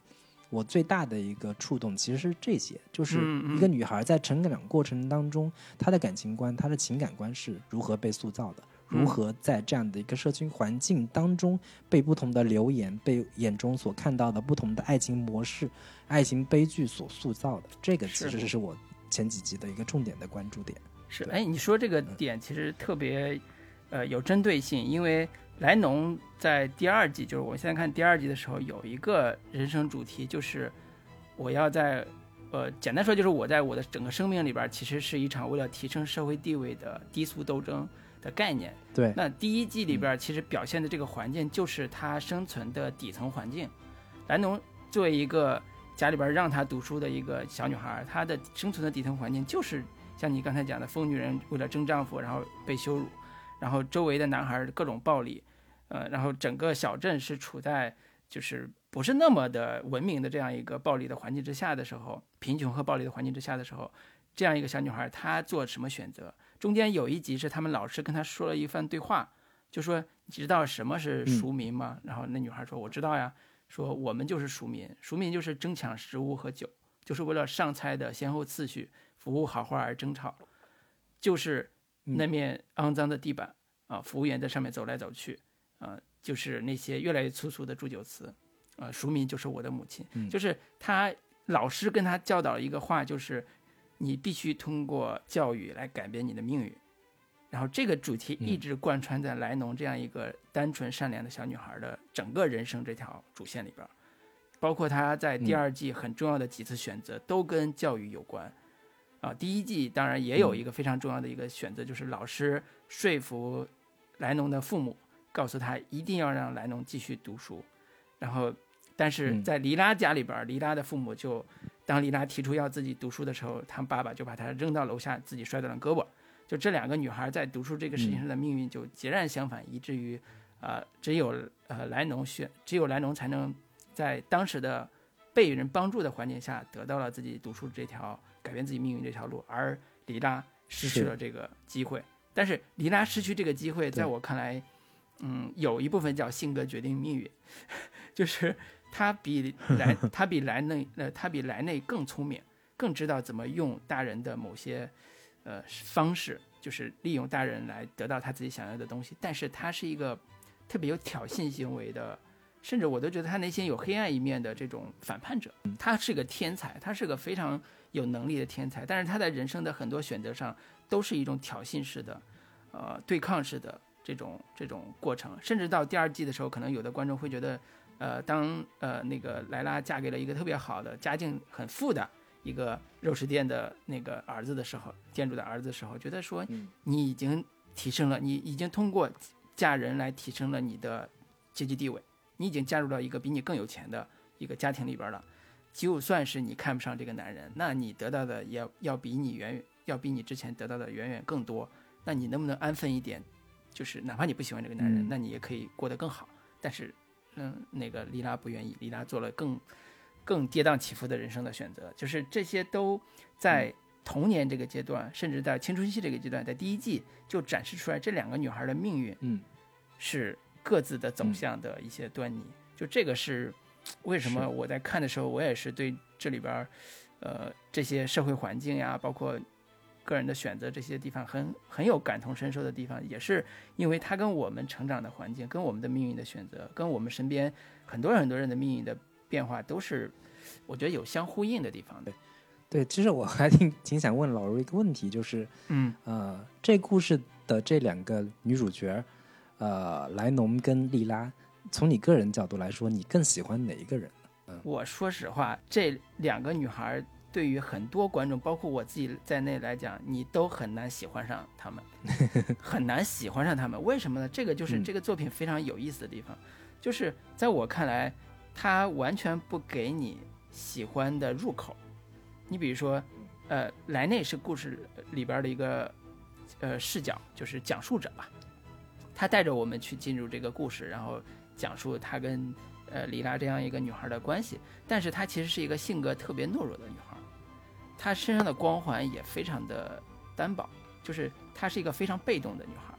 A: 我最大的一个触动其实是这些，就是一个女孩在成长过程当中，她的感情观、她的情感观是如何被塑造的。如
B: 嗯
A: 何在这样的一个社群环境当中，被不同的留言、被眼中所看到的不同的爱情模式、爱情悲剧所塑造的？这个其实是我前几集的一个重点的关注点。对
B: 是哎，你说这个点其实特别呃有针对性，因为莱农在第二季，就是我现在看第二季的时候，有一个人生主题，就是我要在呃简单说就是我在我的整个生命里边，其实是一场为了提升社会地位的低俗斗争的概念。
A: 对，
B: 那第一季里边其实表现的这个环境就是他生存的底层环境。莱农作为一个家里边让她读书的一个小女孩，她的生存的底层环境就是像你刚才讲的，疯女人为了争丈夫然后被羞辱，然后周围的男孩各种暴力，呃，然后整个小镇是处在就是不是那么的文明的这样一个暴力的环境之下的时候，贫穷和暴力的环境之下的时候，这样一个小女孩她做什么选择？中间有一集是他们老师跟她说了一番对话，就说你知道什么是
A: 嗯
B: 庶民吗？然后那女孩说我知道呀，说我们就是庶民，庶民就是争抢食物和酒，就是为了上菜的先后次序、服务好坏而争吵，就是那面肮脏的地板啊，服务员在上面走来走去啊，就是那些越来越粗俗的祝酒词啊，俗名就是我的母亲，
A: 嗯
B: 就是他老师跟他教导一个话，就是你必须通过教育来改变你的命运。然后这个主题一直贯穿在莱农这样一个单纯善良的小女孩的整个人生这条主线里边儿，包括她在第二季很重要的几次选择都跟教育有关。啊，第一季当然也有一个非常重要的一个选择，就是老师说服莱农的父母，告诉他一定要让莱农继续读书。然后，但是
A: 嗯
B: 在黎拉家里边儿，黎拉的父母就当黎拉提出要自己读书的时候，他爸爸就把他扔到楼下，自己摔断了胳膊。就这两个女孩在读书这个事情上的命运就截然相反，以至于，呃，只有呃莱农选，只有莱农才能在当时的被人帮助的环境下得到了自己读书这条改变自己命运这条路，而黎拉失去了这个机会。但是黎拉失去这个机会，在我看来，嗯，有一部分叫性格决定命运，就是他比莱 他比莱内呃他比莱内更聪明，更知道怎么用大人的某些呃方式，就是利用大人来得到他自己想要的东西。但是他是一个特别有挑衅行为的，甚至我都觉得他内心有黑暗一面的这种反叛者。他是个天才，他是个非常有能力的天才，但是他在人生的很多选择上都是一种挑衅式的，呃，对抗式的这种这种过程。甚至到第二季的时候，可能有的观众会觉得，呃，当呃那个莱拉嫁给了一个特别好的、家境很富的一个肉食店的那个儿子的时候，店主的儿子的时候，觉得说
A: 嗯
B: 你已经提升了，你已经通过嫁人来提升了你的阶级地位，你已经嫁入到一个比你更有钱的一个家庭里边了。就算是你看不上这个男人，那你得到的也要比你远远要比你之前得到的远远更多。那你能不能安分一点？就是哪怕你不喜欢这个男人，
A: 嗯
B: 那你也可以过得更好。但是，嗯，那个莉拉不愿意，莉拉做了更更跌宕起伏的人生的选择。就是这些都在童年这个阶段，甚至在青春期这个阶段，在第一季就展示出来这两个女孩的命运
A: 嗯，
B: 是各自的走向的一些端倪。就这个是为什么我在看的时候，我也是对这里边儿，呃，这些社会环境呀，包括个人的选择这些地方很很有感同身受的地方，也是因为它跟我们成长的环境、跟我们的命运的选择、跟我们身边很多很多人的命运的变化，都是我觉得有相呼应的地方的。
A: 对，其实我还挺挺想问老卢一个问题，就是
B: 嗯
A: 呃，这故事的这两个女主角，呃，莱农跟莉拉，从你个人角度来说，你更喜欢哪一个人？
B: 嗯我说实话，这两个女孩对于很多观众，包括我自己在内来讲，你都很难喜欢上她们，很难喜欢上她们。为什么呢？这个就是
A: 嗯
B: 这个作品非常有意思的地方，就是在我看来，它完全不给你喜欢的入口。你比如说，呃，莱内是故事里边的一个呃视角，就是讲述者吧，他带着我们去进入这个故事，然后讲述他跟呃莉拉这样一个女孩的关系。但是她其实是一个性格特别懦弱的女孩，她身上的光环也非常的单薄，就是她是一个非常被动的女孩，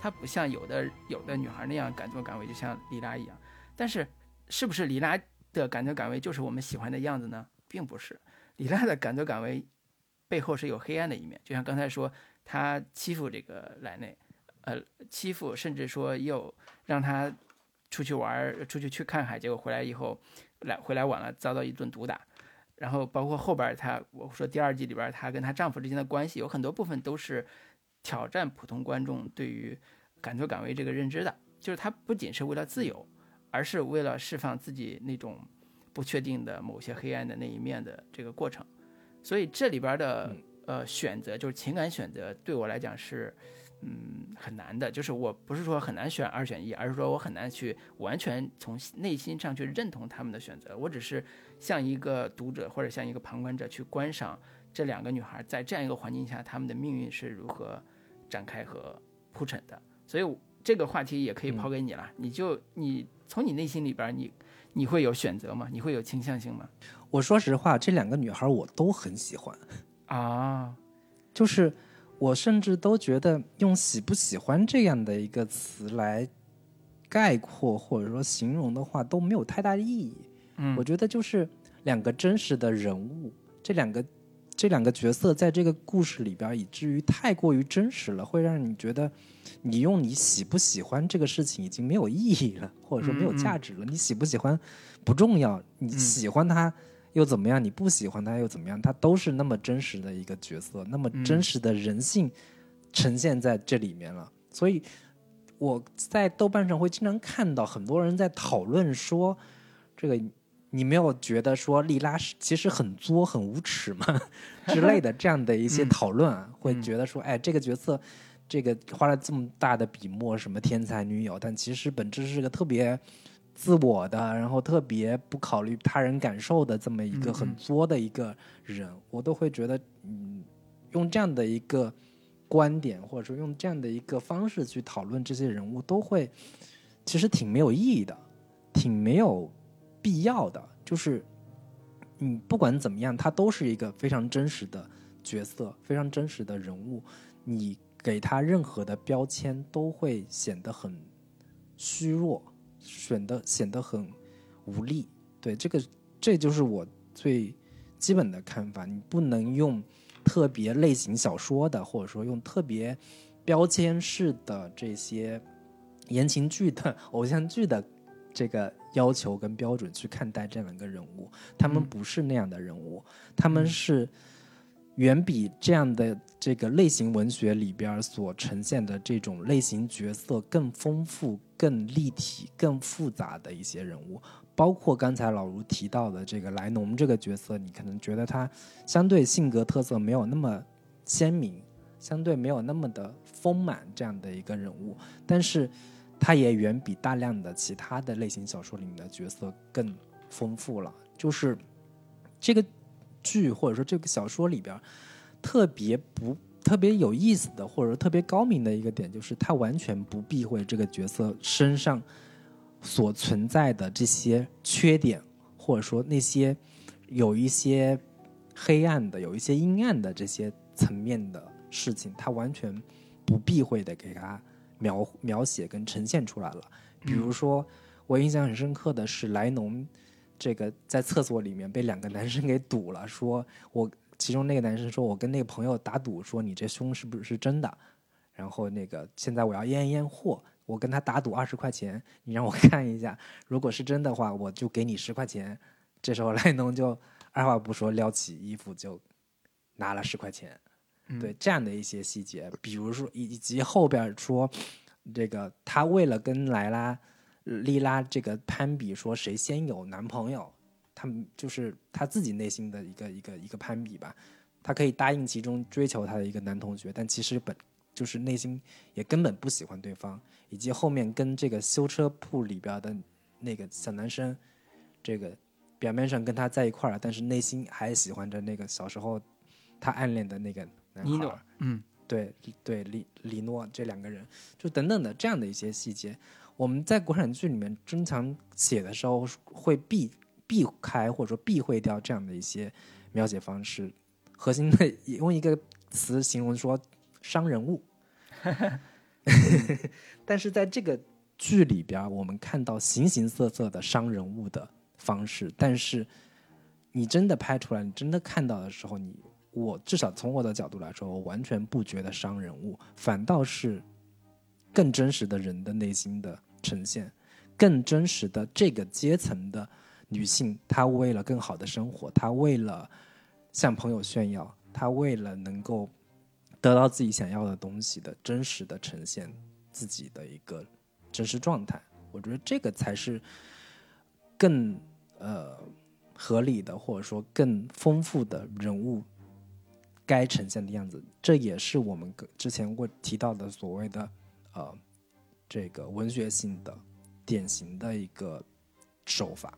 B: 她不像有的有的女孩那样敢作敢为，就像莉拉一样。但是是不是莉拉的敢作敢为就是我们喜欢的样子呢？并不是，莉拉的敢作敢为背后是有黑暗的一面，就像刚才说，她欺负这个莱内，呃，欺负甚至说又让他出去玩，出去去看海，结果回来以后，来回来晚了，遭到一顿毒打。然后包括后边她，我说第二季里边她跟她丈夫之间的关系，有很多部分都是挑战普通观众对于敢作敢为这个认知的，就是她不仅是为了自由，而是为了释放自己那种不确定的某些黑暗的那一面的这个过程。所以这里边的呃选择，就是情感选择，对我来讲是。嗯，很难的，就是我不是说很难选二选一，而是说我很难去完全从内心上去认同他们的选择。我只是像一个读者或者像一个旁观者去观赏这两个女孩在这样一个环境下，她们的命运是如何展开和铺陈的。所以这个话题也可以抛给你了，你就你从你内心里边，你你会有选择吗？你会有倾向性吗？
A: 我说实话，这两个女孩我都很喜欢，
B: 啊，
A: 就是我甚至都觉得用喜不喜欢这样的一个词来概括或者说形容的话都没有太大的意义。
B: 嗯
A: 我觉得就是两个真实的人物，这两个这两个角色在这个故事里边，以至于太过于真实了，会让你觉得你用你喜不喜欢这个事情已经没有意义了，或者说没有价值了。你喜不喜欢不重要，你喜欢他又怎么样？你不喜欢他又怎么样？他都是那么真实的一个角色，那么真实的人性呈现在这里面了。所以我在豆瓣上会经常看到很多人在讨论说，这个你没有觉得说莉拉是其实很作、很无耻吗？之类的这样的一些讨论啊，会觉得说，哎，这个角色。这个花了这么大的笔墨，什么天才女友，但其实本质是个特别自我的，然后特别不考虑他人感受的这么一个很作的一个人，我都会觉得，嗯，用这样的一个观点，或者说用这样的一个方式去讨论这些人物，都会其实挺没有意义的，挺没有必要的。就是，嗯，不管怎么样，他都是一个非常真实的角色，非常真实的人物，你。给他任何的标签都会显得很虚弱，显得显得很无力。对这个，这就是我最基本的看法。你不能用特别类型小说的，或者说用特别标签式的这些言情剧的、偶像剧的这个要求跟标准去看待这两个人物。他们不是那样的人物，他们是。远比这样的这个类型文学里边所呈现的这种类型角色更丰富、更立体、更复杂的一些人物，包括刚才老卢提到的这个莱农这个角色，你可能觉得他相对性格特色没有那么鲜明，相对没有那么的丰满这样的一个人物，但是他也远比大量的其他的类型小说里面的角色更丰富了。就是这个剧或者说这个小说里边特别不特别有意思的，或者说特别高明的一个点，就是他完全不避讳这个角色身上所存在的这些缺点，或者说那些有一些黑暗的、有一些阴暗的这些层面的事情，他完全不避讳的给他描描写跟呈现出来了。比如说，我印象很深刻的是莱农这个在厕所里面被两个男生给堵了，说我其中那个男生说我跟那个朋友打赌说你这胸是不是真的，然后那个现在我要验验货，我跟他打赌二十块钱，你让我看一下，如果是真的话，我就给你十块钱。这时候莱农就二话不说撩起衣服就拿了十块钱。对这样的一些细节，比如说以及后边说，这个他为了跟莱拉、莉拉这个攀比，说谁先有男朋友，他们就是他自己内心的一个一个一个攀比吧。他可以答应其中追求他的一个男同学，但其实本就是内心也根本不喜欢对方。以及后面跟这个修车铺里边的那个小男生，这个表面上跟他在一块儿，但是内心还喜欢着那个小时候他暗恋的那个。
B: 男孩，嗯，
A: 对对，李李诺这两个人，就等等的这样的一些细节，我们在国产剧里面经常写的时候会避避开或者说避讳掉这样的一些描写方式，核心的 用一个词形容说伤人物，但是在这个剧里边，我们看到形形色色的伤人物的方式，但是你真的拍出来，你真的看到的时候，你。我至少从我的角度来说，我完全不觉得伤人物，反倒是更真实的人的内心的呈现，更真实的这个阶层的女性，她为了更好的生活，她为了向朋友炫耀，她为了能够得到自己想要的东西的真实的呈现自己的一个真实状态。我觉得这个才是更呃合理的，或者说更丰富的人物。该呈现的样子，这也是我们之前过提到的所谓的，呃，这个文学性的典型的一个手法。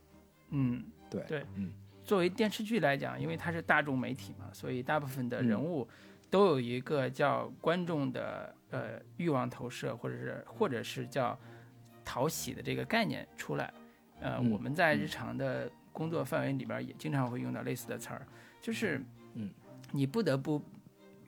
B: 嗯，
A: 对
B: 对，
A: 嗯，
B: 作为电视剧来讲，因为它是大众媒体嘛，所以大部分的人物都有一个叫观众的呃欲望投射，或者是或者是叫讨喜的这个概念出来。呃，我们在日常的工作范围里边也经常会用到类似的词儿，就是
A: 嗯。
B: 你不得不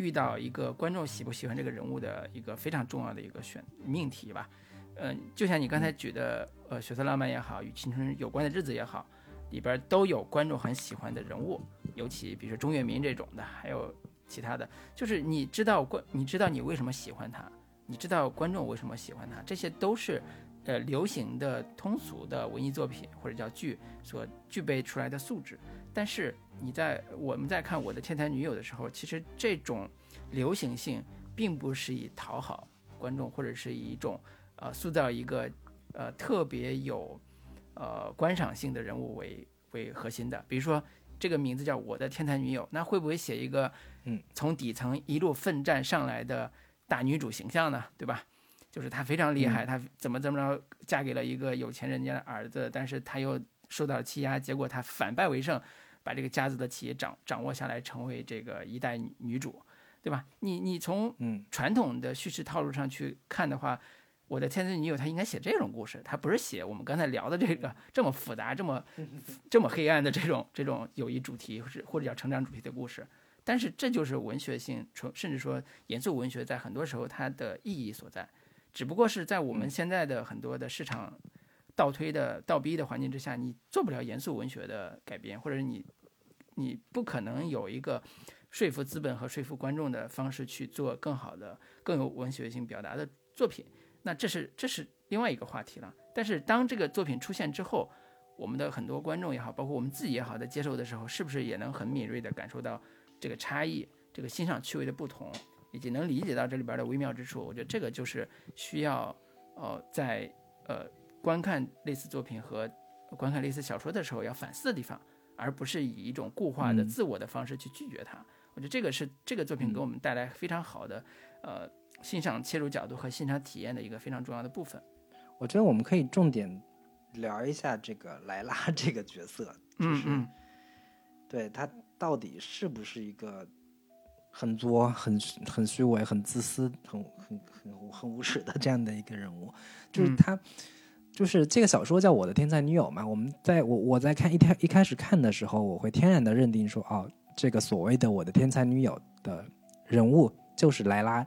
B: 遇到一个观众喜不喜欢这个人物的一个非常重要的一个选命题吧，嗯，就像你刚才举的，呃，血色浪漫也好，与青春有关的日子也好，里边都有观众很喜欢的人物，尤其比如说钟跃民这种的，还有其他的，就是你知道观，你知道你为什么喜欢他，你知道观众为什么喜欢他，这些都是呃流行的通俗的文艺作品或者叫剧所具备出来的素质。但是你在我们在看我的天才女友的时候，其实这种流行性并不是以讨好观众，或者是以一种呃塑造一个呃特别有呃观赏性的人物为为核心的。比如说这个名字叫我的天才女友，那会不会写一个
A: 嗯
B: 从底层一路奋战上来的大女主形象呢？对吧？就是她非常厉害，她怎么怎么着嫁给了一个有钱人家的儿子，但是她又受到了欺压，结果她反败为胜。把这个家族的企业掌掌握下来，成为这个一代女主，对吧？你你从传统的叙事套路上去看的话，我的天才女友她应该写这种故事，她不是写我们刚才聊的这个这么复杂、这么这么黑暗的这种这种友谊主题，或者或者叫成长主题的故事。但是这就是文学性，甚至说严肃文学在很多时候它的意义所在，只不过是在我们现在的很多的市场。倒推的倒逼的环境之下，你做不了严肃文学的改编，或者你你不可能有一个说服资本和说服观众的方式去做更好的、更有文学性表达的作品。那这是这是另外一个话题了。但是当这个作品出现之后，我们的很多观众也好，包括我们自己也好，在接受的时候，是不是也能很敏锐地感受到这个差异、这个欣赏趣味的不同，以及能理解到这里边的微妙之处？我觉得这个就是需要呃在呃。观看类似作品和观看类似小说的时候要反思的地方，而不是以一种固化的自我的方式去拒绝它。我觉得这个是这个作品给我们带来非常好的呃欣赏切入角度和欣赏体验的一个非常重要的部分。
A: 我觉得我们可以重点聊一下这个莱拉 这个角色，就是
B: 嗯嗯
A: 对他到底是不是一个很作、很很虚伪、很自私、很很很很无耻的这样的一个人物？就是
B: 嗯
A: 他，就是这个小说叫《我的天才女友》嘛。我们在我我在看一天一开始看的时候，我会天然的认定说，哦，这个所谓的我的天才女友的人物就是莱拉，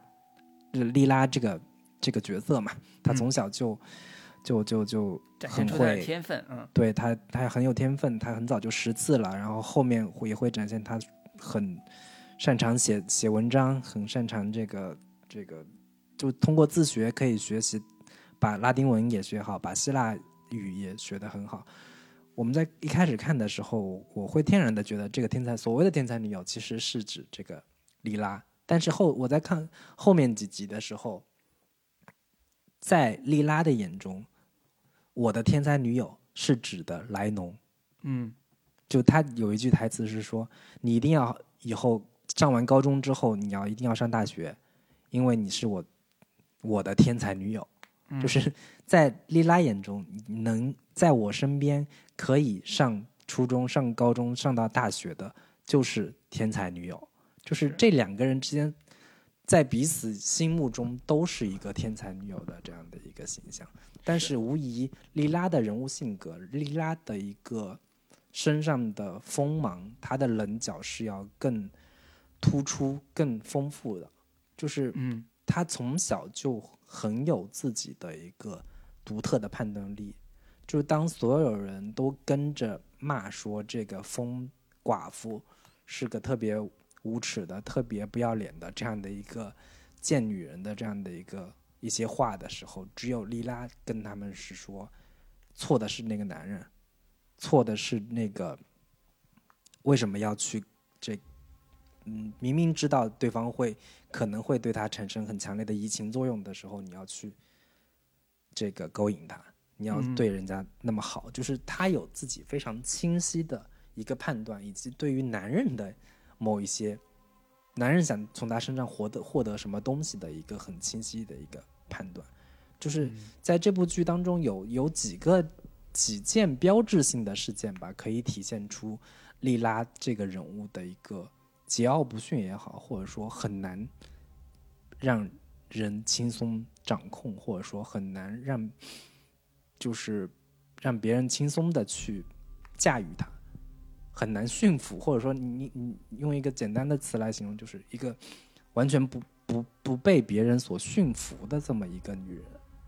A: 就是莉拉这个这个角色嘛。她
B: 嗯
A: 从小就、就就就很
B: 展现出他的
A: 会
B: 天分，嗯
A: 对她她很有天分，她很早就识字了，然后后面会也会展现她很擅长写写文章，很擅长这个这个，就通过自学可以学习，把拉丁文也学好，把希腊语也学得很好。我们在一开始看的时候，我会天然的觉得这个天才所谓的天才女友其实是指这个莉拉，但是后我在看后面几集的时候，在莉拉的眼中，我的天才女友是指的莱农。
B: 嗯
A: 就他有一句台词是说：“你一定要以后上完高中之后，你要一定要上大学，因为你是我我的天才女友。
B: 嗯
A: 就是在莉拉眼中，能在我身边可以上初中、上高中、上到大学的，就是天才女友。就是这两个人之间，在彼此心目中都是一个天才女友的这样的一个形象。但是无疑，莉拉的人物性格，莉拉的一个身上的锋芒，她的棱角是要更突出、更丰富的。就是
B: 嗯
A: 她从小就很有自己的一个独特的判断力，就是当所有人都跟着骂说这个疯寡妇是个特别无耻的、特别不要脸的这样的一个贱女人的这样的一个一些话的时候，只有莉拉跟他们是说，错的是那个男人，错的是那个为什么要去这嗯，明明知道对方会可能会对他产生很强烈的移情作用的时候，你要去这个勾引他，你要对人家那么好，就是他有自己非常清晰的一个判断，以及对于男人的某一些男人想从他身上获得获得什么东西的一个很清晰的一个判断，就是在这部剧当中有有几个几件标志性的事件吧，可以体现出莉拉这个人物的一个桀骜不驯也好，或者说很难让人轻松掌控，或者说很难让就是让别人轻松的去驾驭它，很难驯服，或者说你你你用一个简单的词来形容，就是一个完全不不不被别人所驯服的这么一个女人。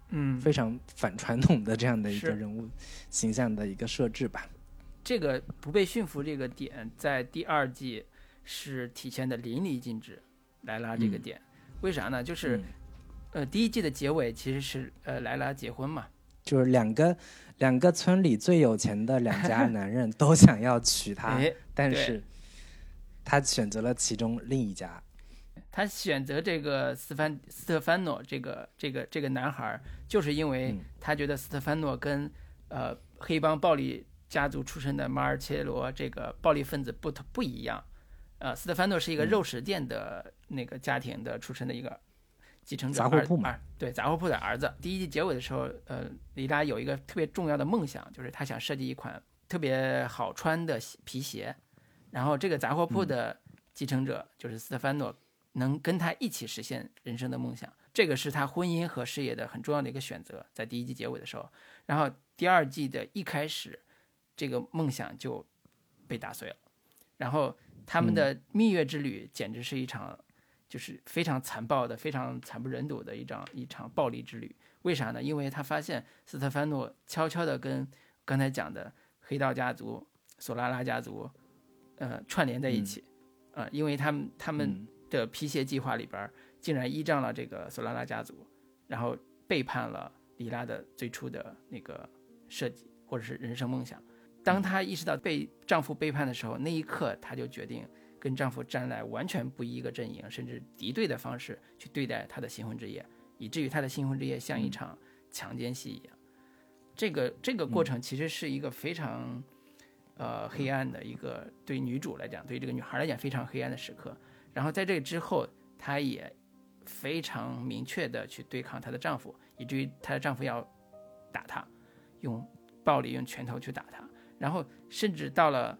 B: 嗯，
A: 非常反传统的这样的一个人物形象的一个设置吧。
B: 这个不被驯服这个点，在第二季是体现的淋漓尽致。莱拉这个
A: 嗯
B: 点，为啥呢？就是、
A: 嗯
B: 呃，第一季的结尾其实是呃莱拉结婚嘛，
A: 就是两个两个村里最有钱的两家男人都想要娶她，
B: 哎，
A: 但是他选择了其中另一家。
B: 他选择这个斯凡斯特凡诺这个这个这个男孩儿，就是因为
A: 嗯
B: 他觉得斯特凡诺跟呃黑帮暴力家族出身的马尔切罗这个暴力分子不同不一样。呃，斯特凡诺是一个
A: 嗯。
B: 肉食店的那个家庭的出身的一个继承者，
A: 杂货铺嘛
B: 对杂货铺的儿子。第一季结尾的时候，呃，里拉有一个特别重要的梦想，就是他想设计一款特别好穿的皮鞋，然后这个杂货铺
A: 嗯。
B: 的继承者、就是斯特凡诺能跟他一起实现人生的梦想，这个是他婚姻和事业的很重要的一个选择，在第一季结尾的时候，然后第二季的一开始，这个梦想就被打碎了，然后他们的蜜月之旅简直是一场就是非常残暴的、非常惨不忍睹的一场一场暴力之旅。为啥呢？因为他发现斯特凡诺悄悄地跟刚才讲的黑道家族、索拉拉家族，呃，串联在一起，呃，因为他们他们
A: 嗯
B: 的皮鞋计划里边儿竟然依仗了这个索拉拉家族，然后背叛了里拉的最初的那个设计或者是人生梦想。当她意识到被丈夫背叛的时候，那一刻她就决定跟丈夫站在完全不一个阵营，甚至敌对的方式去对待她的新婚之夜，以至于她的新婚之夜像一场强奸戏一样。这个这个过程其实是一个非常呃黑暗的一个对女主来讲，对这个女孩来讲非常黑暗的时刻。然后在这个之后，她也非常明确的去对抗她的丈夫，以至于她的丈夫要打她，用暴力、用拳头去打他，然后甚至到了，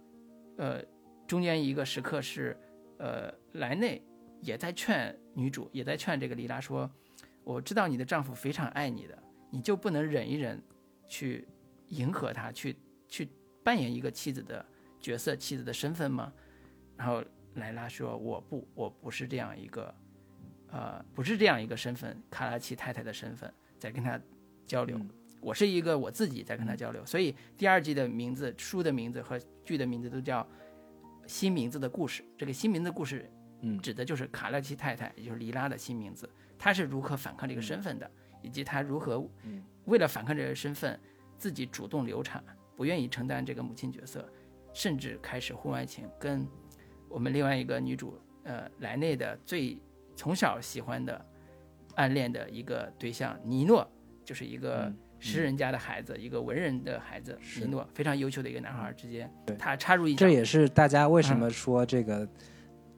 B: 呃，中间一个时刻是，呃，莱内也在劝女主，也在劝这个莉拉说：“我知道你的丈夫非常爱你的，你就不能忍一忍，去迎合他，去去扮演一个妻子的角色、妻子的身份吗？”然后莱拉说：“我不，我不是这样一个。”呃，不是这样一个身份，卡拉奇太太的身份在跟他交流。我是一个我自己在跟他交流，所以第二季的名字、书的名字和剧的名字都叫《新名字的故事》。这个新名字故事，
A: 嗯，
B: 指的就是卡拉奇太太，也就是黎拉的新名字。她是如何反抗这个身份的，以及她如何为了反抗这个身份，自己主动流产，不愿意承担这个母亲角色，甚至开始婚外情，跟我们另外一个女主，呃，莱内的最。从小喜欢的、暗恋的一个对象尼诺，就是一个诗人家的孩子，一个文人的孩子。尼诺非常优秀的一个男孩之间，他插入一，
A: 这也是大家为什么说这个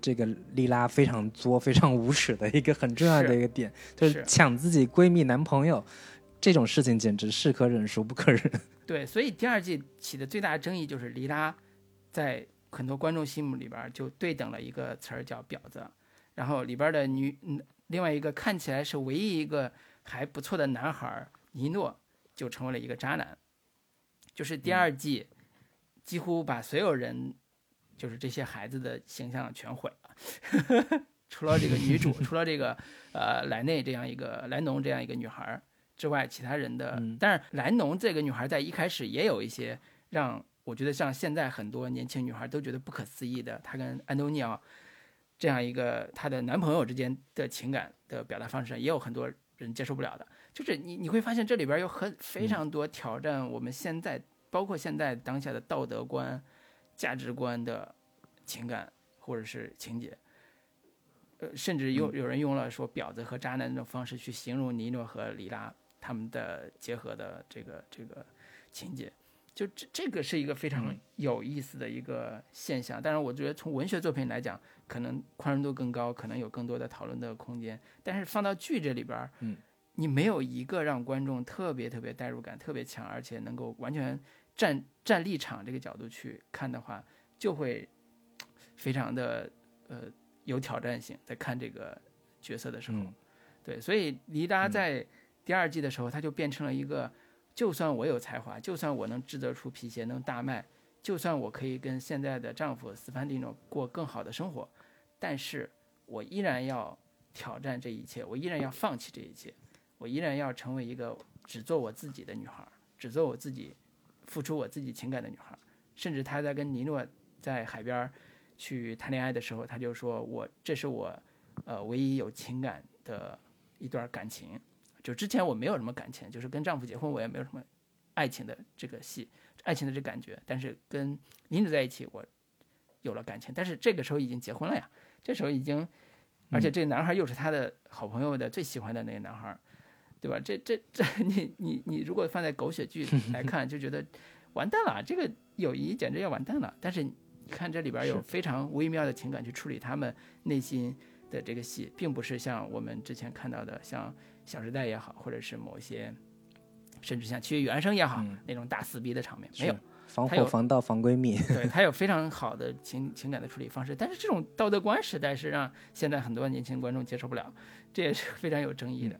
A: 这个莉拉非常作、非常无耻的一个很重要的一个点，就是抢自己闺蜜男朋友这种事情，简直是可忍孰不可忍。
B: 对，所以第二季起的最大争议就是莉拉在很多观众心目里边就对等了一个词儿叫婊子。然后里边的女，嗯，另外一个看起来是唯一一个还不错的男孩尼诺，就成为了一个渣男。就是第二季，几乎把所有人，就是这些孩子的形象全毁了，除了这个女主，除了这个呃莱内这样一个莱农这样一个女孩之外，其他人的，但是莱农这个女孩在一开始也有一些让我觉得像现在很多年轻女孩都觉得不可思议的，她跟安东尼奥。这样一个她的男朋友之间的情感的表达方式，也有很多人接受不了的。就是你你会发现这里边有很非常多挑战我们现在，包括现在当下的道德观、价值观的情感或者是情节。呃，甚至有有人用了说婊子和渣男那种方式去形容尼诺和里拉他们的结合的这个这个情节。就这这个是一个非常有意思的一个现象，但是我觉得从文学作品来讲，可能宽容度更高，可能有更多的讨论的空间。但是放到剧这里边，
A: 嗯，
B: 你没有一个让观众特别特别代入感特别强，而且能够完全站站立场这个角度去看的话，就会 非常的呃有挑战性。在看这个角色的时候，对，所以黎达在第二季的时候，他就变成了一个。就算我有才华，就算我能制作出皮鞋能大卖，就算我可以跟现在的丈夫斯潘蒂诺过更好的生活，但是我依然要挑战这一切，我依然要放弃这一切，我依然要成为一个只做我自己的女孩，只做我自己，付出我自己情感的女孩。甚至她在跟尼诺在海边去谈恋爱的时候，她就说我这是我，呃，唯一有情感的一段感情。就之前我没有什么感情，就是跟丈夫结婚，我也没有什么爱情的这个戏，爱情的这感觉。但是跟妮子在一起，我有了感情。但是这个时候已经结婚了呀，这时候已经，而且这个男孩又是他的好朋友的最喜欢的那个男孩，对吧？这这这，你你你如果放在狗血剧 来看，就觉得完蛋了，这个友谊简直要完蛋了。但是你看这里边有非常微妙的情感去处理他们内心的这个戏，并不是像我们之前看到的像。小时代也好，或者是某些，甚至像《七月与安生》也好，那种大撕逼的场面没有，
A: 防火防盗防闺蜜，
B: 对 他有非常好的情情感的处理方式。但是这种道德观实在是让现在很多年轻观众接受不了，这也是非常有争议的，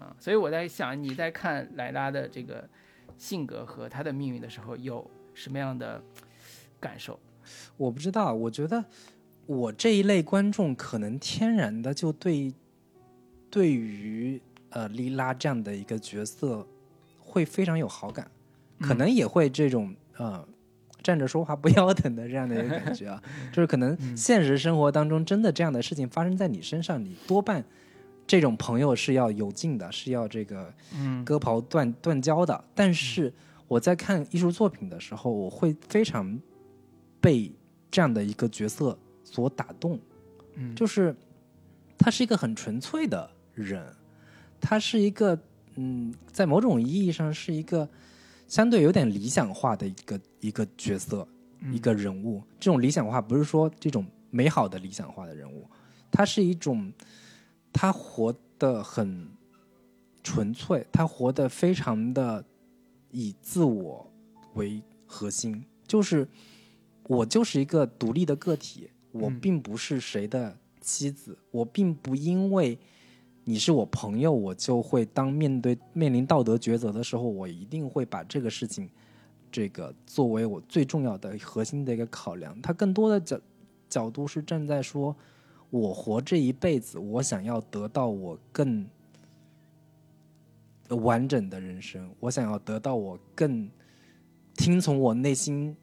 B: 啊，所以我在想，你在看莱拉的这个性格和她的命运的时候，有什么样的感受？
A: 我不知道，我觉得我这一类观众可能天然的就对对于。呃，莉拉这样的一个角色会非常有好感，可能也会这种呃站着说话不腰疼的这样的一个感觉啊，就是可能现实生活当中真的这样的事情发生在你身上，你多半这种朋友是要有劲的，是要这个割袍断断交的。但是我在看艺术作品的时候，我会非常被这样的一个角色所打动，
B: 嗯，
A: 就是他是一个很纯粹的人。他是一个，嗯，在某种意义上是一个相对有点理想化的一个一个角色，一个人物。这种理想化不是说这种美好的理想化的人物，他是一种他活得很纯粹，他活得非常的以自我为核心，就是我就是一个独立的个体，我
B: 嗯
A: 并不是谁的妻子，我并不因为你是我朋友，我就会当面对面临道德抉择的时候，我一定会把这个事情，这个作为我最重要的核心的一个考量。他更多的角角度是站在说，我活这一辈子，我想要得到我更完整的人生，我想要得到我更听从我内心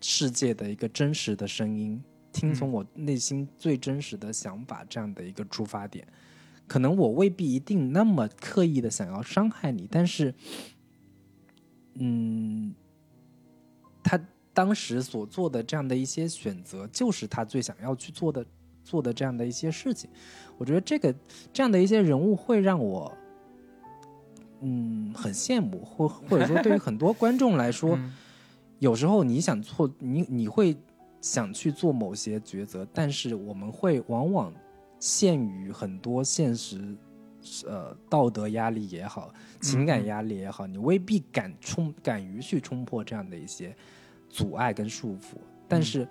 A: 世界的一个真实的声音，听从我内心最真实的想法这样的一个出发点。可能我未必一定那么刻意的想要伤害你，但是，嗯，他当时所做的这样的一些选择，就是他最想要去做的做的这样的一些事情。我觉得这个这样的一些人物会让我，嗯，很羡慕，或或者说对于很多观众来说，
B: 嗯
A: 有时候你想做，你你会想去做某些抉择，但是我们会往往限于很多现实，呃，道德压力也好，情感压力也好，你未必敢冲，敢于去冲破这样的一些阻碍跟束缚。但是，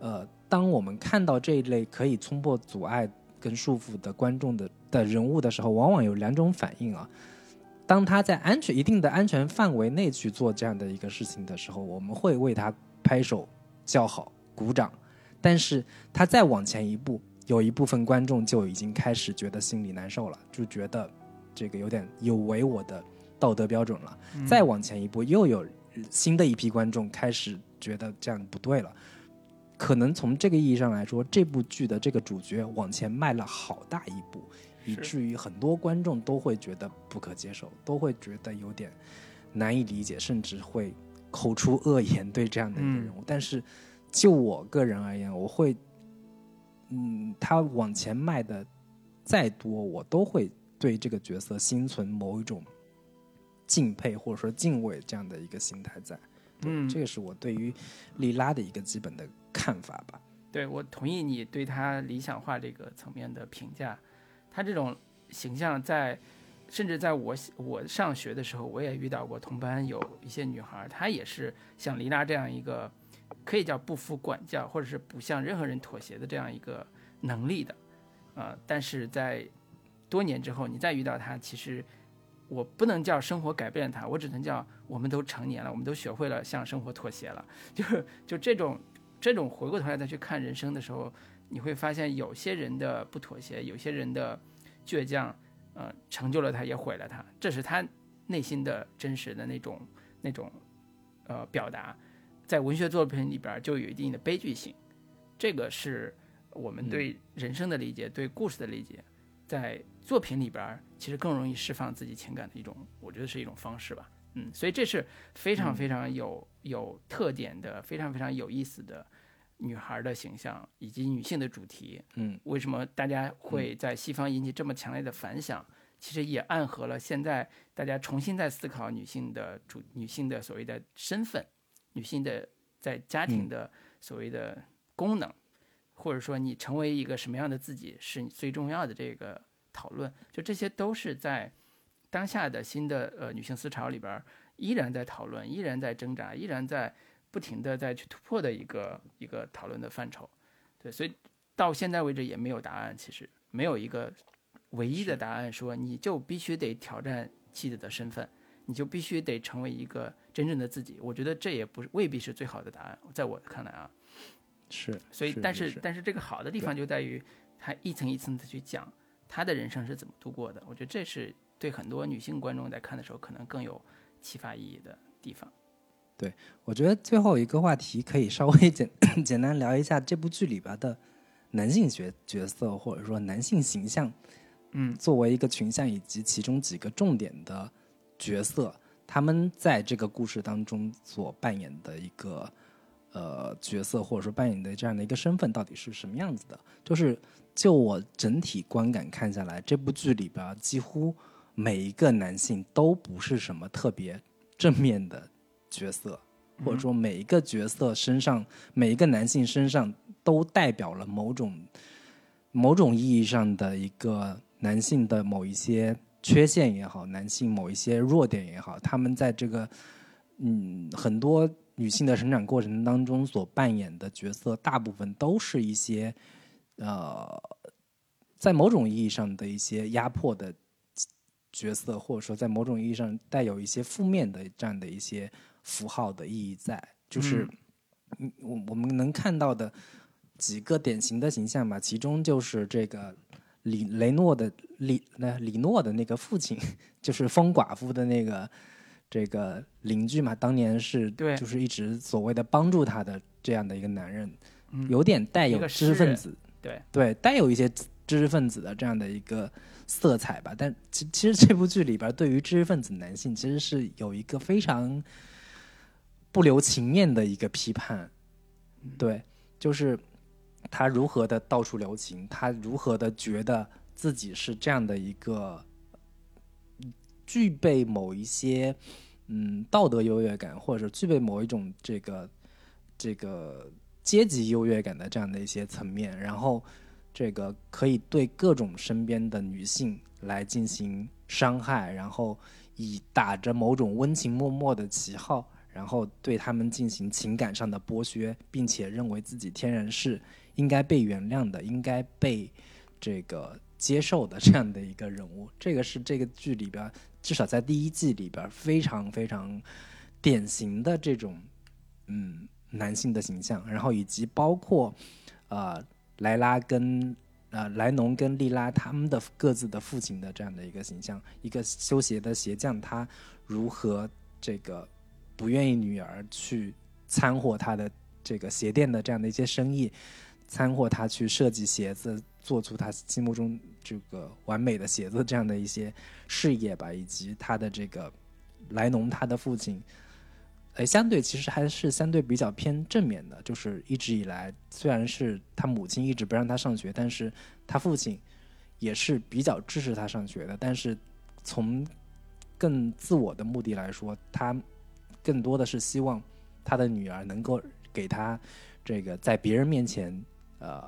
A: 呃，当我们看到这一类可以冲破阻碍跟束缚的观众的的人物的时候，往往有两种反应啊。当他在安全一定的安全范围内去做这样的一个事情的时候，我们会为他拍手叫好、鼓掌。但是他再往前一步，有一部分观众就已经开始觉得心里难受了，就觉得这个有点有违我的道德标准了。再往前一步，又有新的一批观众开始觉得这样不对了。可能从这个意义上来说，这部剧的这个主角往前迈了好大一步，以至于很多观众都会觉得不可接受，都会觉得有点难以理解，甚至会口出恶言对这样的一个人物。但是就我个人而言，我会，嗯，他往前迈的再多，我都会对这个角色心存某一种敬佩或者说敬畏这样的一个心态在。
B: 嗯
A: 这个是我对于莉拉的一个基本的看法吧。
B: 对我同意你对他理想化这个层面的评价，他这种形象在，甚至在我我上学的时候，我也遇到过同班有一些女孩，她也是像黎娜这样一个，可以叫不服管教，或者是不向任何人妥协的这样一个能力的，啊、但是在多年之后，你再遇到她，其实我不能叫生活改变她，我只能叫我们都成年了，我们都学会了向生活妥协了，就是就这种。这种回过头来再去看人生的时候，你会发现有些人的不妥协，有些人的倔强，呃，成就了他，也毁了他，这是他内心的真实的那种那种呃表达，在文学作品里边就有一定的悲剧性，这个是我们对人生的理解，对故事的理解，在作品里边其实更容易释放自己情感的一种，我觉得是一种方式吧。嗯，所以这是非常非常有、有特点的，非常非常有意思的女孩的形象以及女性的主题。
A: 嗯，
B: 为什么大家会在西方引起这么强烈的反响？其实也暗合了现在大家重新在思考女性的主女性的所谓的身份，女性的在家庭的所谓的功能，或者说你成为一个什么样的自己是你最重要的这个讨论，就这些都是在当下的新的呃女性思潮里边儿依然在讨论，依然在挣扎，依然在不停的在去突破的一个一个讨论的范畴。对，所以到现在为止也没有答案，其实没有一个唯一的答案，说你就必须得挑战妻子的身份，你就必须得成为一个真正的自己。我觉得这也不是未必是最好的答案，在我看来啊。
A: 是，
B: 所以，但
A: 是
B: 是但是这个好的地方就在于，他一层一层的去讲他的人生是怎么度过的。我觉得这是对很多女性观众在看的时候可能更有启发意义的地方。
A: 我觉得最后一个话题可以稍微简 简单聊一下这部剧里边的男性角角色，或者说男性形象，
B: 嗯，
A: 作为一个群像以及其中几个重点的角色，他们在这个故事当中所扮演的一个呃角色，或者说扮演的这样的一个身份，到底是什么样子的？就是就我整体观感看下来，这部剧里边几乎每一个男性都不是什么特别正面的角色，或者说每一个角色身上，每一个男性身上都代表了某种某种意义上的一个男性的某一些缺陷也好，男性某一些弱点也好，他们在这个嗯很多女性的成长过程当中所扮演的角色，大部分都是一些呃，在某种意义上的一些压迫的角色，或者说在某种意义上带有一些负面的这样的一些符号的意义在，就是嗯我我们能看到的几个典型的形象吧，其中就是这个李雷诺的李那李诺的那个父亲，就是疯寡妇的那个这个邻居嘛，当年是
B: 对。
A: 就是一直所谓的帮助他的这样的一个男人，
B: 嗯
A: 有点带有知识分子，
B: 对。
A: 对，带有一些知识分子的这样的一个色彩吧。但其其实这部剧里边对于知识分子男性其实是有一个非常不留情面的一个批判，对，就是他如何的到处留情，他如何的觉得自己是这样的一个具备某一些嗯道德优越感，或者具备某一种这个这个阶级优越感的这样的一些层面，然后这个可以对各种身边的女性来进行伤害，然后以打着某种温情脉脉的旗号，然后对他们进行情感上的剥削，并且认为自己天然是应该被原谅的，应该被这个接受的这样的一个人物。这个是这个剧里边，至少在第一季里边非常非常典型的这种嗯男性的形象，然后以及包括呃莱拉跟呃莱农跟莉拉他们的各自的父亲的这样的一个形象，一个修鞋的鞋匠，他如何这个不愿意女儿去掺和他的这个鞋店的这样的一些生意，掺和他去设计鞋子，做出他心目中这个完美的鞋子这样的一些事业吧，以及他的这个莱农他的父亲。呃，相对其实还是相对比较偏正面的，就是一直以来，虽然是他母亲一直不让他上学，但是他父亲也是比较支持他上学的。但是从更自我的目的来说，他更多的是希望他的女儿能够给他这个在别人面前呃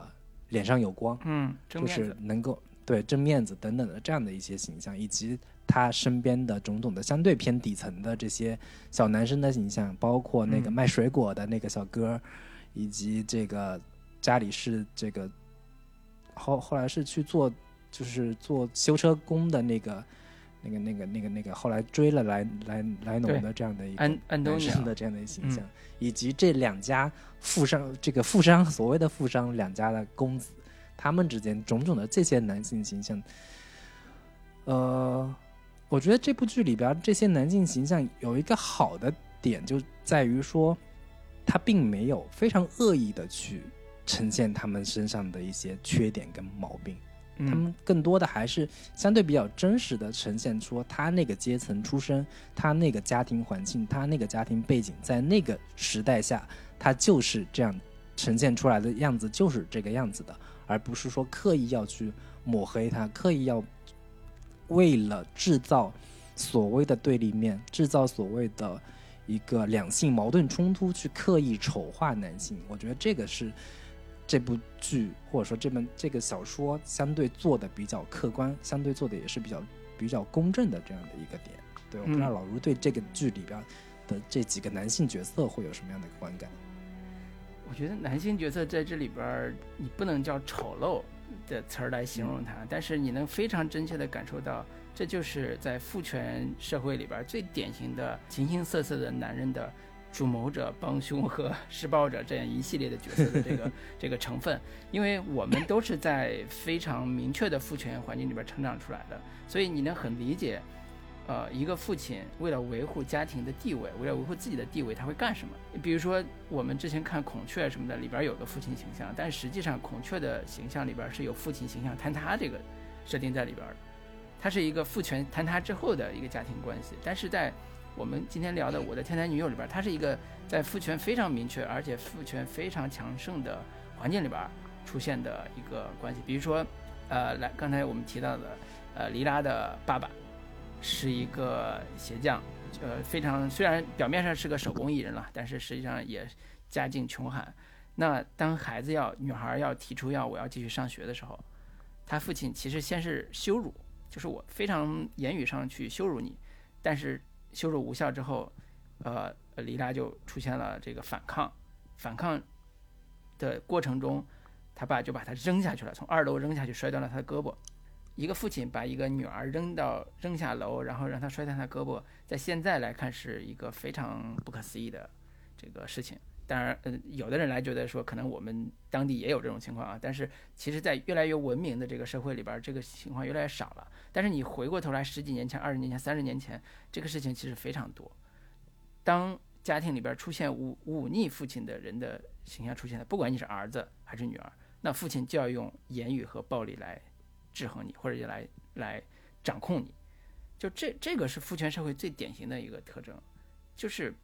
A: 脸上有光，
B: 嗯，
A: 就，是能够对争面子等等的这样的一些形象，以及他身边的种种的相对偏底层的这些小男生的形象，包括那个
B: 嗯
A: 卖水果的那个小哥儿，以及这个家里是这个后后来是去做就是做修车工的那个。那个、那个、那个、那个，后来追了莱莱莱农的这样的一个
B: 安安东
A: 男
B: 尼
A: 的这样的形
B: 嗯
A: 象，以及这两家富商，这个富商所谓的富商两家的公子，他们之间种种的这些男性形象，呃，我觉得这部剧里边这些男性形象有一个好的点，就在于说，他并没有非常恶意的去呈现他们身上的一些缺点跟毛病。他
B: 嗯
A: 们更多的还是相对比较真实的呈现出他那个阶层出身，他那个家庭环境，他那个家庭背景，在那个时代下，他就是这样呈现出来的样子，就是这个样子的，而不是说刻意要去抹黑他，刻意要为了制造所谓的对立面，制造所谓的一个两性矛盾冲突，去刻意丑化男性。我觉得这个是。这部剧或者说这本这个小说相对做的比较客观，相对做的也是比较比较公正的这样的一个点。对，我不知道
B: 嗯
A: 老卢对这个剧里边的这几个男性角色会有什么样的观感？
B: 我觉得男性角色在这里边，你不能叫丑陋的词儿来形容他，但是你能非常真切的感受到，这就是在父权社会里边最典型的形形色色的男人的主谋者、帮凶和施暴者这样一系列的角色的这个 这个成分，因为我们都是在非常明确的父权环境里边成长出来的，所以你能很理解，呃，一个父亲为了维护家庭的地位，为了维护自己的地位，他会干什么？比如说我们之前看孔雀什么的，里边有个父亲形象，但实际上孔雀的形象里边是有父亲形象坍塌这个设定在里边的，它是一个父权坍塌之后的一个家庭关系，但是在我们今天聊的《我的天才女友》里边，它是一个在父权非常明确，而且父权非常强盛的环境里边出现的一个关系。比如说，呃，来刚才我们提到的，呃，黎拉的爸爸是一个鞋匠，呃，非常虽然表面上是个手工艺人了，但是实际上也家境穷寒。那当孩子要女孩要提出要我要继续上学的时候，他父亲其实先是羞辱，就是我非常言语上去羞辱你，但是羞辱无效之后，呃，李拉就出现了这个反抗，反抗的过程中，他爸就把他扔下去了，从二楼扔下去，摔断了他的胳膊。一个父亲把一个女儿扔到扔下楼，然后让她摔断她胳膊，在现在来看是一个非常不可思议的这个事情。当然，呃，有的人来觉得说，可能我们当地也有这种情况啊。但是，其实，在越来越文明的这个社会里边，这个情况越来越少了。但是，你回过头来，十几年前、二十年前、三十年前，这个事情其实非常多。当家庭里边出现忤忤逆父亲的人的形象出现的，不管你是儿子还是女儿，那父亲就要用言语和暴力来。制衡你，或者来来掌控你，就这这个是父权社会最典型的一个特征，就是，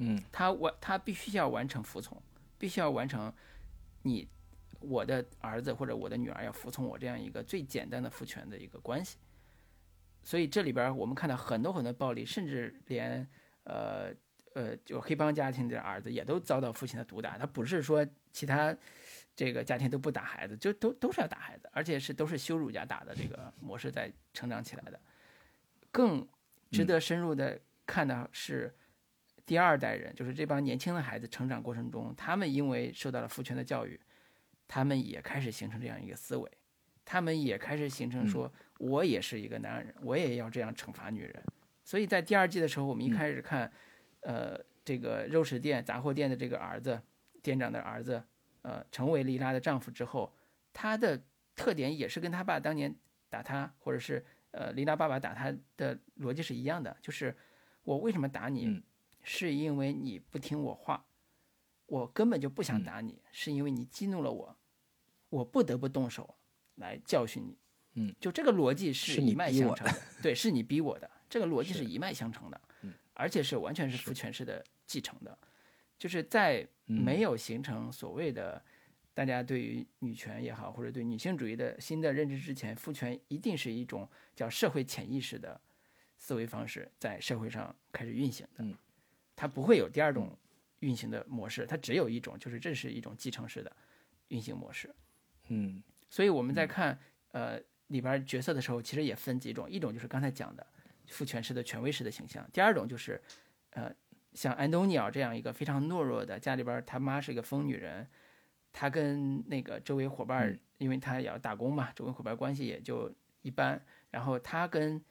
A: 嗯，
B: 他完他必须要完成服从，必须要完成你我的儿子或者我的女儿要服从我这样一个最简单的父权的一个关系，所以这里边我们看到很多很多暴力，甚至连呃呃就黑帮家庭的儿子也都遭到父亲的毒打，他不是说其他。这个家庭都不打孩子，就都都是要打孩子，而且是都是羞辱加打的这个模式在成长起来的。更值得深入的看的是，第二代人，就是这帮年轻的孩子成长过程中，他们因为受到了父权的教育，他们也开始形成这样一个思维，他们也开始形成说，我也是一个男人，我也要这样惩罚女人。所以在第二季的时候，我们一开始看，呃，这个肉食店、杂货店的这个儿子，店长的儿子。呃，成为丽拉的丈夫之后，他的特点也是跟他爸当年打他，或者是呃丽拉爸爸打他的逻辑是一样的，就是我为什么打你，是因为你不听我话，我根本就不想打你，是因为你激怒了我，我不得不动手来教训你。
A: 嗯，
B: 就这个逻辑是一脉相承
A: 的，
B: 对，是你逼我的，这个逻辑是一脉相承的，而且是完全是父权式的继承的。就是在没有形成所谓的大家对于女权也好，或者对女性主义的新的认知之前，父权一定是一种叫社会潜意识的思维方式在社会上开始运行的。它不会有第二种运行的模式，它只有一种，就是这是一种继承式的运行模式。
A: 嗯，
B: 所以我们在看呃里边角色的时候，其实也分几种，一种就是刚才讲的父权式的权威式的形象，第二种就是呃。像安东尼奥这样一个非常懦弱的，家里边他妈是一个疯女人，他跟那个周围伙伴，因为他也要打工嘛，周围伙伴关系也就一般。然后他跟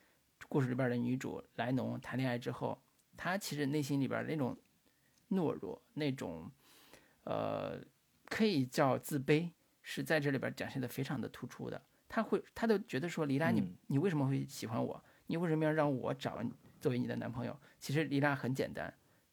B: 故事里边的女主莱农谈恋爱之后，他其实内心里边那种懦弱，那种呃可以叫自卑，是在这里边展现的非常的突出的。他会，他都觉得说，黎拉，你你为什么会喜欢我？你为什么要让我找作为你的男朋友？其实黎拉很简单。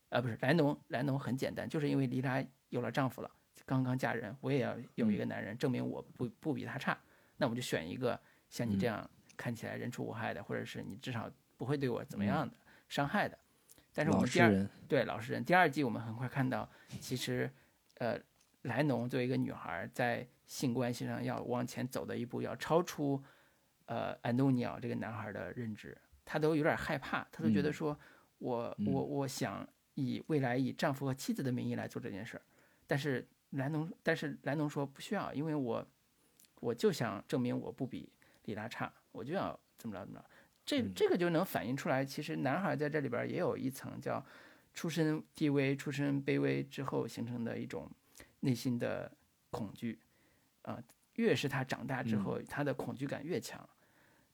B: 呃，不是莱农，莱农很简单，就是因为丽拉有了丈夫了，刚刚嫁人，我也要有一个男人证明我不不比他差，那我就选一个像你这样看起来人畜无害的，或者是你至少不会对我怎么样的伤害的。但是我们第二对老实人，第二季我们很快看到，其实呃，莱农作为一个女孩，在性关系上要往前走的一步，要超出呃安东尼奥这个男孩的认知，她都有点害怕，她都觉得说我我我想。以未来以丈夫和妻子的名义来做这件事儿，但是莱农，但是莱农说不需要，因为我，我就想证明我不比李拉差，我就要怎么着怎么着，这这个就能反映出来，其实男孩在这里边也有一层叫出身低微、出身卑微之后形成的一种内心的恐惧，啊，越是他长大之后，他的恐惧感越强，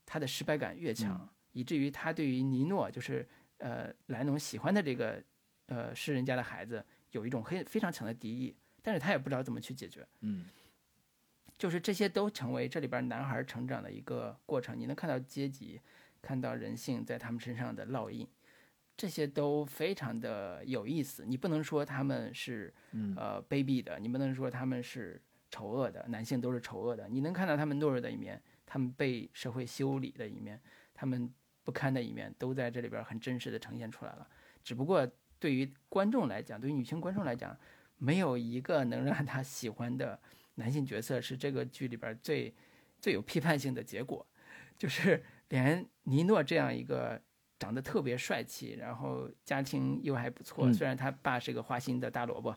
B: 他的失败感越强，以至于他对于尼诺，就是呃莱农喜欢的这个。呃，是人家的孩子有一种很非常强的敌意，但是他也不知道怎么去解决。
A: 嗯，
B: 就是这些都成为这里边男孩成长的一个过程。你能看到阶级，看到人性在他们身上的烙印，这些都非常的有意思。你不能说他们是呃卑鄙的，你不能说他们是丑恶的，男性都是丑恶的。你能看到他们懦弱的一面，他们被社会修理的一面，他们不堪的一面，都在这里边很真实的呈现出来了。只不过。对于观众来讲，对于女性观众来讲，没有一个能让他喜欢的男性角色是这个剧里边最最有批判性的结果，就是连尼诺这样一个长得特别帅气，然后家庭又还不错，虽然他爸是个花心的大萝卜，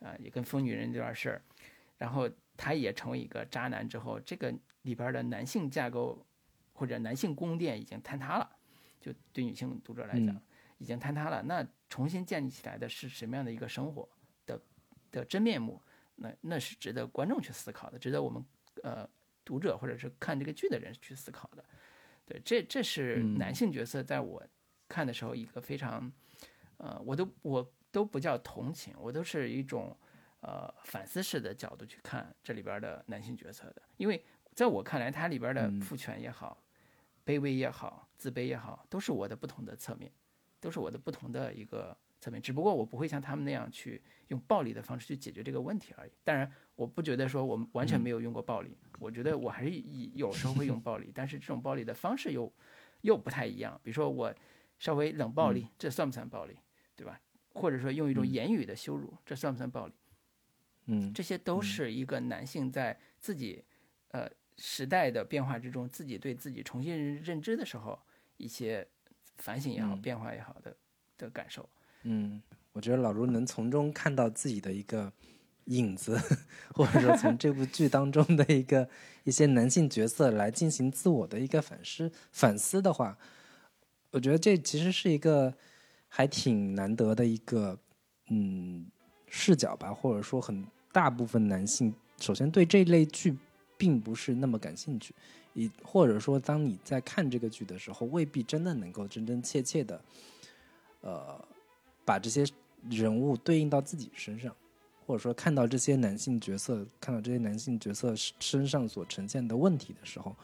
B: 啊，也跟疯女人这点事儿，然后他也成为一个渣男之后，这个里边的男性架构或者男性宫殿已经坍塌了，就对女性读者来讲，已经坍塌了。那重新建立起来的是什么样的一个生活的的真面目？那那是值得观众去思考的，值得我们呃读者或者是看这个剧的人去思考的。对，这这是男性角色在我看的时候一个非常，呃，我都我都不叫同情，我都是一种呃反思式的角度去看这里边的男性角色的，因为在我看来，它里边的父权也好，卑微也好，自卑也好，都是我的不同的侧面，都是我的不同的一个侧面，只不过我不会像他们那样去用暴力的方式去解决这个问题而已。当然，我不觉得说我们完全没有用过暴力。我觉得我还是以有时候会用暴力，但是这种暴力的方式又又不太一样。比如说我稍微冷暴力，这算不算暴力？对吧？或者说用一种言语的羞辱，这算不算暴力？
A: 嗯，
B: 这些都是一个男性在自己呃时代的变化之中，自己对自己重新认知的时候一些反省也好、变化也好的的感受。
A: 嗯，我觉得老卢能从中看到自己的一个。影子，或者说从这部剧当中的一个一些男性角色来进行自我的一个反思反思的话，我觉得这其实是一个还挺难得的一个嗯视角吧，或者说很大部分男性首先对这类剧并不是那么感兴趣，以或者说当你在看这个剧的时候，未必真的能够真真切切的呃把这些人物对应到自己身上。或者说看到这些男性角色，看到这些男性角色身上所呈现的问题的时候，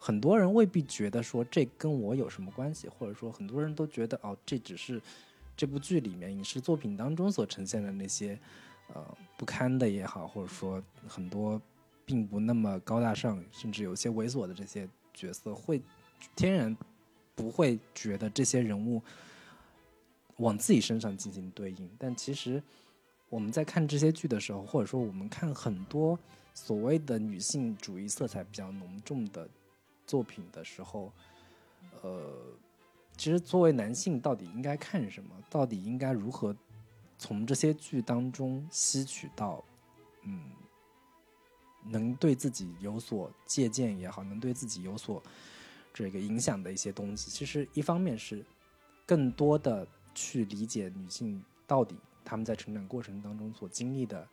A: 很多人未必觉得说这跟我有什么关系，或者说很多人都觉得哦，这只是这部剧里面影视作品当中所呈现的那些呃不堪的也好，或者说很多并不那么高大上，甚至有些猥琐的这些角色，会天然不会觉得这些人物往自己身上进行对应，但其实。我们在看这些剧的时候，或者说我们看很多所谓的女性主义色彩比较浓重的作品的时候，呃，其实作为男性到底应该看什么？到底应该如何从这些剧当中吸取到，嗯，能对自己有所借鉴也好，能对自己有所这个影响的一些东西？其实一方面是更多的去理解女性到底。他们在成长过程当中所经历的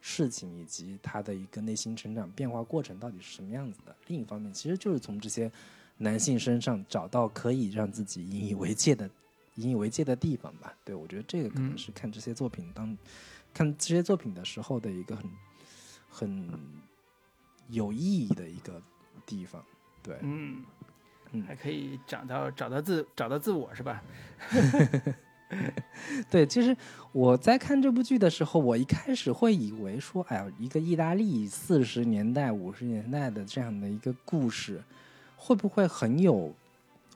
A: 事情，以及他的一个内心成长变化过程到底是什么样子的？另一方面，其实就是从这些男性身上找到可以让自己引以为戒的、引以为戒的地方吧。对我觉得这个可能是看这些作品当看这些作品的时候的一个很很有意义的一个地方。对，
B: 嗯嗯，还可以找到找到自找到自我是吧？
A: 对，其实我在看这部剧的时候，我一开始会以为说，哎呀，一个意大利四十年代、五十年代的这样的一个故事，会不会很有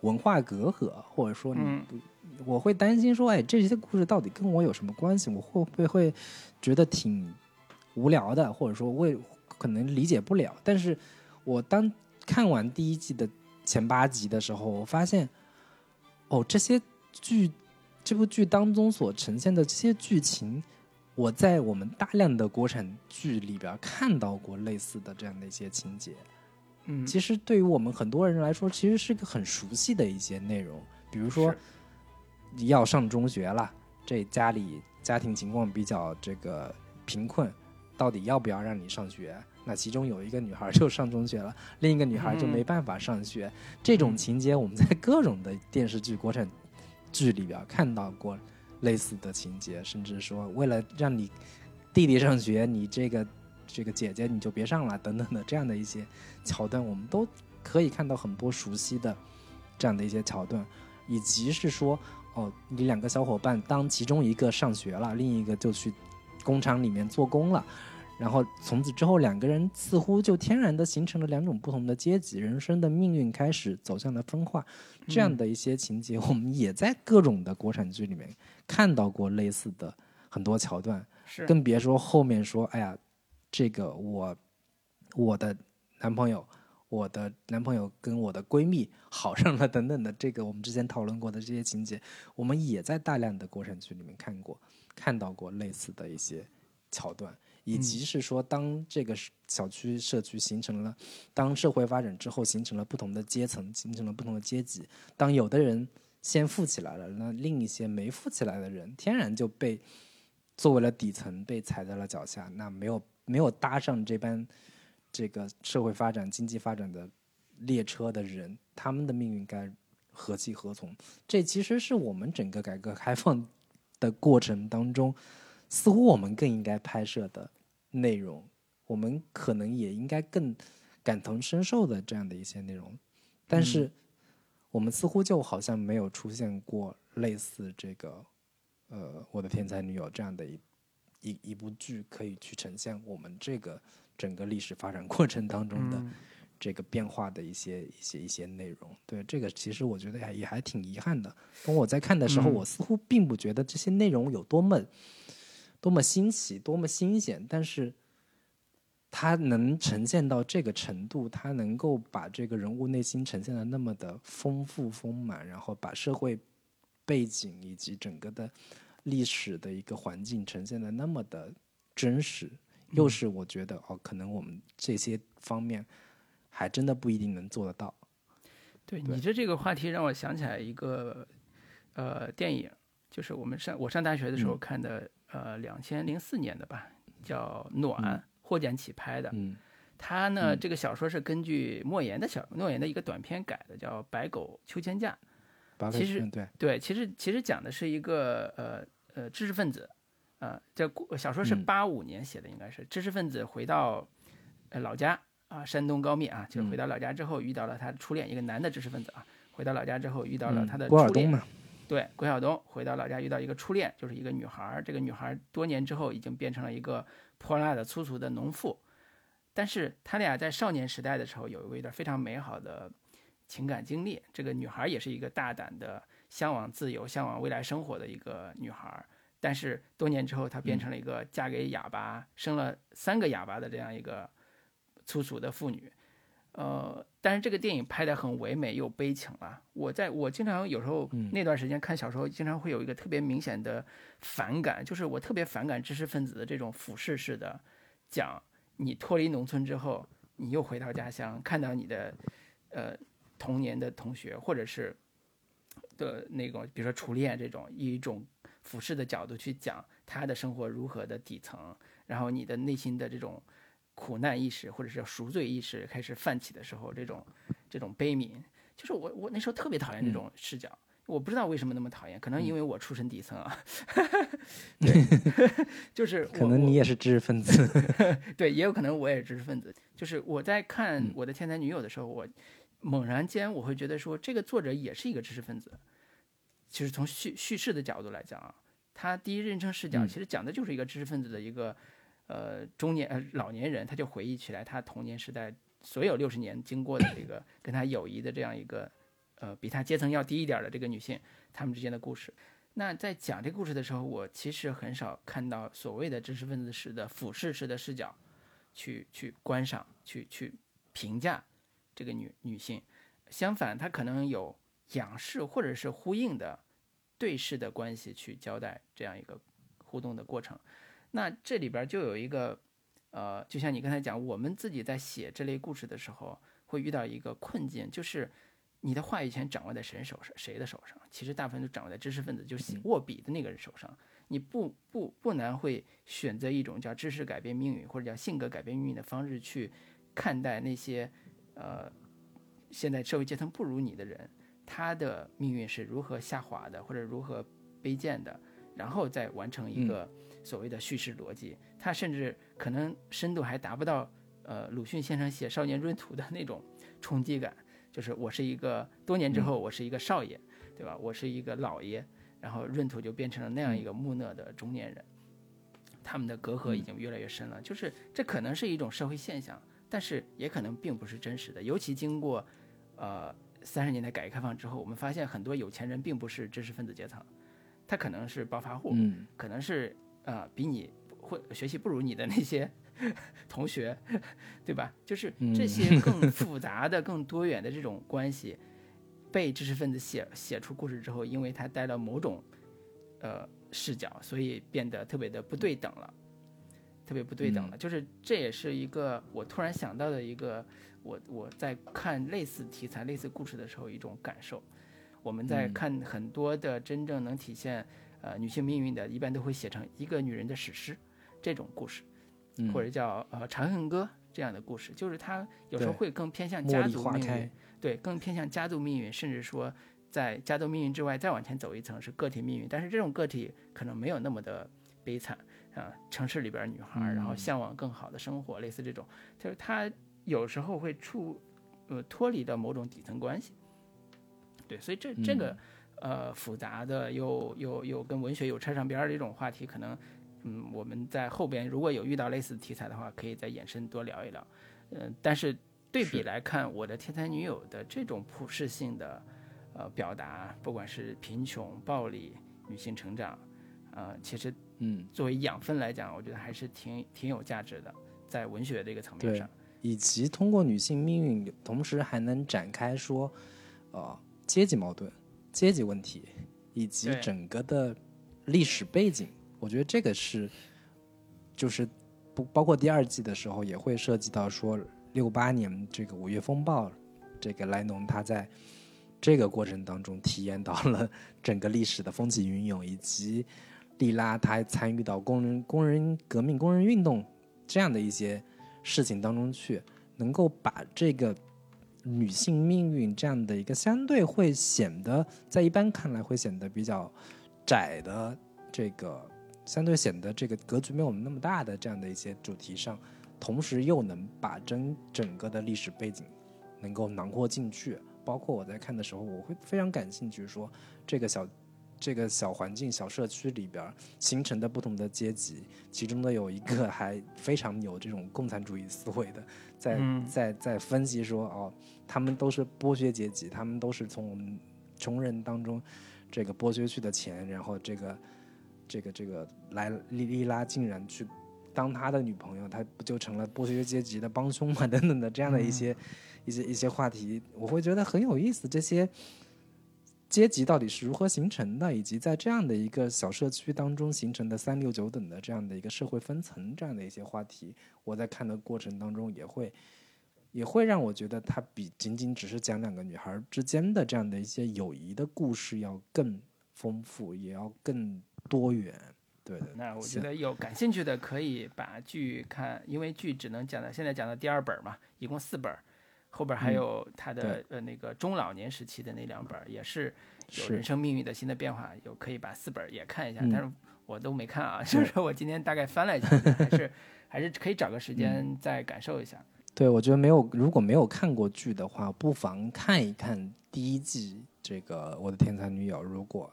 A: 文化隔阂？或者说，你不，我会担心说，哎，这些故事到底跟我有什么关系？我会不会会觉得挺无聊的？或者说，我可能理解不了？但是我当看完第一季的前八集的时候，我发现，哦，这些剧。这部剧当中所呈现的这些剧情，我在我们大量的国产剧里边看到过类似的这样的一些情节。
B: 嗯，
A: 其实对于我们很多人来说，其实是个很熟悉的一些内容。比如说，要上中学了，这家里家庭情况比较这个贫困，到底要不要让你上学？那其中有一个女孩就上中学了，另一个女孩就没办法上学。这种情节我们在各种的电视剧国产。剧里边看到过类似的情节，甚至说为了让你弟弟上学，你这个这个姐姐你就别上了等等的这样的一些桥段，我们都可以看到很多熟悉的这样的一些桥段，以及是说哦，你两个小伙伴当其中一个上学了，另一个就去工厂里面做工了。然后从此之后，两个人似乎就天然的形成了两种不同的阶级，人生的命运开始走向了分化。这样的一些情节，我们也在各种的国产剧里面看到过类似的很多桥段。
B: 是，
A: 更别说后面说，哎呀，这个我我的男朋友，我的男朋友跟我的闺蜜好上了等等的，这个我们之前讨论过的这些情节，我们也在大量的国产剧里面看过，看到过类似的一些桥段。以及是说当这个小区社区形成了，当社会发展之后形成了不同的阶层，形成了不同的阶级，当有的人先富起来了，那另一些没富起来的人，天然就被作为了底层被踩在了脚下，那没有没有搭上这班这个社会发展、经济发展的列车的人，他们的命运该何去何从？这其实是我们整个改革开放的过程当中。似乎我们更应该拍摄的内容，我们可能也应该更感同身受的这样的一些内容，但是我们似乎就好像没有出现过类似这个呃我的天才女友这样的一一一部剧，可以去呈现我们这个整个历史发展过程当中的这个变化的一些一些一些内容。对这个，其实我觉得也也还挺遗憾的。当我在看的时候，我似乎并不觉得这些内容有多么。多么新奇，多么新鲜！但是，它能呈现到这个程度，它能够把这个人物内心呈现的那么的丰富丰满，然后把社会背景以及整个的历史的一个环境呈现的那么的真实，又是我觉得哦，可能我们这些方面还真的不一定能做得到。
B: 对你这这个话题让我想起来一个呃电影，就是我们上我上大学的时候看的。呃，两千零四年的吧，叫《暖》，霍建起拍的。
A: 嗯，
B: 他呢，这个小说是根据莫言的小莫言的一个短篇改的，叫《白狗秋千架》。其实
A: 对
B: 对，其实其实讲的是一个呃呃知识分子，呃，这小说是八五年写的，应该是知识分子回到呃老家啊，山东高密啊，就是回到老家之后遇到了他的初恋，一个男的知识分子啊，回到老家之后遇到了他的初恋。对，郭晓东回到老家遇到一个初恋，就是一个女孩儿。这个女孩儿多年之后已经变成了一个泼辣的、粗俗的农妇。但是他俩在少年时代的时候有过一段非常美好的情感经历。这个女孩儿也是一个大胆的、向往自由、向往未来生活的一个女孩儿。但是多年之后，她变成了一个嫁给哑巴、生了三个哑巴的这样一个粗俗的妇女。呃，但是这个电影拍得很唯美又悲情了！我在我经常有时候那段时间看小说，经常会有一个特别明显的反感，就是我特别反感知识分子的这种俯视式的讲，你脱离农村之后，你又回到家乡，看到你的呃童年的同学，或者是的那种，比如说初恋这种，以一种俯视的角度去讲他的生活如何的底层，然后你的内心的这种。苦难意识或者是赎罪意识开始泛起的时候，这种这种悲悯，就是我我那时候特别讨厌这种视角，我不知道为什么那么讨厌，可能因为我出身底层啊，对，就是
A: 可能你也是知识分子，
B: 对，也有可能我也是知识分子。就是我在看我的天才女友的时候，我猛然间我会觉得说，这个作者也是一个知识分子。其实从叙叙事的角度来讲啊，他第一人称视角其实讲的就是一个知识分子的一个。呃，中年呃老年人，他就回忆起来他童年时代所有六十年经过的这个跟他友谊的这样一个，呃，比他阶层要低一点的这个女性，他们之间的故事。那在讲这故事的时候，我其实很少看到所谓的知识分子式的俯视式的视角，去去观赏、去去评价这个女女性。相反，他可能有仰视或者是呼应的对视的关系去交代这样一个互动的过程。那这里边就有一个，呃，就像你刚才讲，我们自己在写这类故事的时候，会遇到一个困境，就是你的话语权掌握在谁手上？谁的手上？其实大部分都掌握在知识分子，就是握笔的那个人手上。你不不不难会选择一种叫知识改变命运，或者叫性格改变命运的方式去看待那些，呃，现在社会阶层不如你的人，他的命运是如何下滑的，或者如何卑贱的，然后再完成一个。所谓的叙事逻辑，它甚至可能深度还达不到，呃，鲁迅先生写《少年闰土》的那种冲击感。就是我是一个多年之后，我是一个少爷，对吧？我是一个老爷，然后闰土就变成了那样一个木讷的中年人，他们的隔阂已经越来越深了。就是这可能是一种社会现象，但是也可能并不是真实的。尤其经过，呃，三十年代改革开放之后，我们发现很多有钱人并不是知识分子阶层，他可能是暴发户，嗯可能是。啊，比你会学习不如你的那些同学，对吧？就是这些 更复杂的、更多元的这种关系，被知识分子写写出故事之后，因为他带了某种呃视角，所以变得特别的不对等了。特别不对等了。就是这也是一个我突然想到的一个，我我在看类似题材、类似故事的时候一种感受。我们在看很多的真正能体现呃女性命运的，一般都会写成一个女人的史诗这种故事，或者叫呃《长恨歌》这样的故事，就是它有时候会更偏向家族命运，对，更偏向家族命运，甚至说。在家族命运之外再往前走一层是个体命运，但是这种个体可能没有那么的悲惨啊。城市里边女孩，然后向往更好的生活，类似这种，就是她有时候会处呃脱离到某种底层关系。对，所以这这个呃复杂的又又又跟文学有扯上边儿的一种话题，可能嗯我们在后边如果有遇到类似题材的话，可以再延伸多聊一聊。嗯，但是对比来看，我的天才女友的这种普世性的。呃，表达不管是贫穷、暴力、女性成长，呃，其实，
A: 嗯，
B: 作为养分来讲，我觉得还是挺挺有价值的，在文学这个层面上，
A: 以及通过女性命运，同时还能展开说，呃，阶级矛盾、阶级问题，以及整个的历史背景，我觉得这个是，就是不包括第二季的时候也会涉及到说，六八年这个五月风暴，这个莱农他在。这个过程当中，体验到了 整个历史的风起云涌，以及利拉她参与到工人工人革命、工人运动这样的一些事情当中去，能够把这个女性命运这样的一个相对会显得在一般看来会显得比较窄的这个相对显得这个格局没有那么大的这样的一些主题上，同时又能把整整个的历史背景能够囊括进去。包括我在看的时候，我会非常感兴趣，说这个小这个小环境、小社区里边形成的不同的阶级，其中的有一个还非常有这种共产主义思维的，在在在分析说，哦，他们都是剥削阶级，他们都是从我们穷人当中这个剥削去的钱，然后这个这个这个来莉莉拉竟然去当他的女朋友，他不就成了剥削阶级的帮凶嘛？等等的这样的一些。一些一些话题，我会觉得很有意思。这些阶级到底是如何形成的，以及在这样的一个小社区当中形成的三六九等的这样的一个社会分层，这样的一些话题，我在看的过程当中也会也会让我觉得，它比仅仅只是讲两个女孩之间的这样的一些友谊的故事要更丰富，也要更多元。对的。
B: 那我觉得有感兴趣的可以把剧看，因为剧只能讲到现在讲到第二本嘛，一共四本。后边还有他的呃那个中老年时期的那两本，也是有人生命运的新的变化，有可以把四本也看一下，但是我都没看啊，就是我今天大概翻了一下，还是还是可以找个时间再感受一下。
A: 对，我觉得没有如果没有看过剧的话，不妨看一看第一季这个《我的天才女友》，如果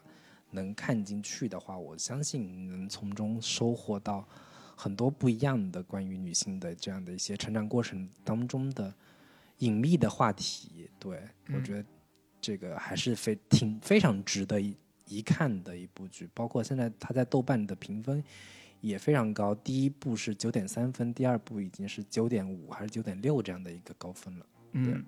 A: 能看进去的话，我相信能从中收获到很多不一样的关于女性的这样的一些成长过程当中的。隐秘的话题，对我觉得这个还是非挺非常值得一一看的一部剧。包括现在它在豆瓣的评分也非常高，第一部是九点三分，第二部已经是九点五还是九点六这样的一个高分了。
B: 嗯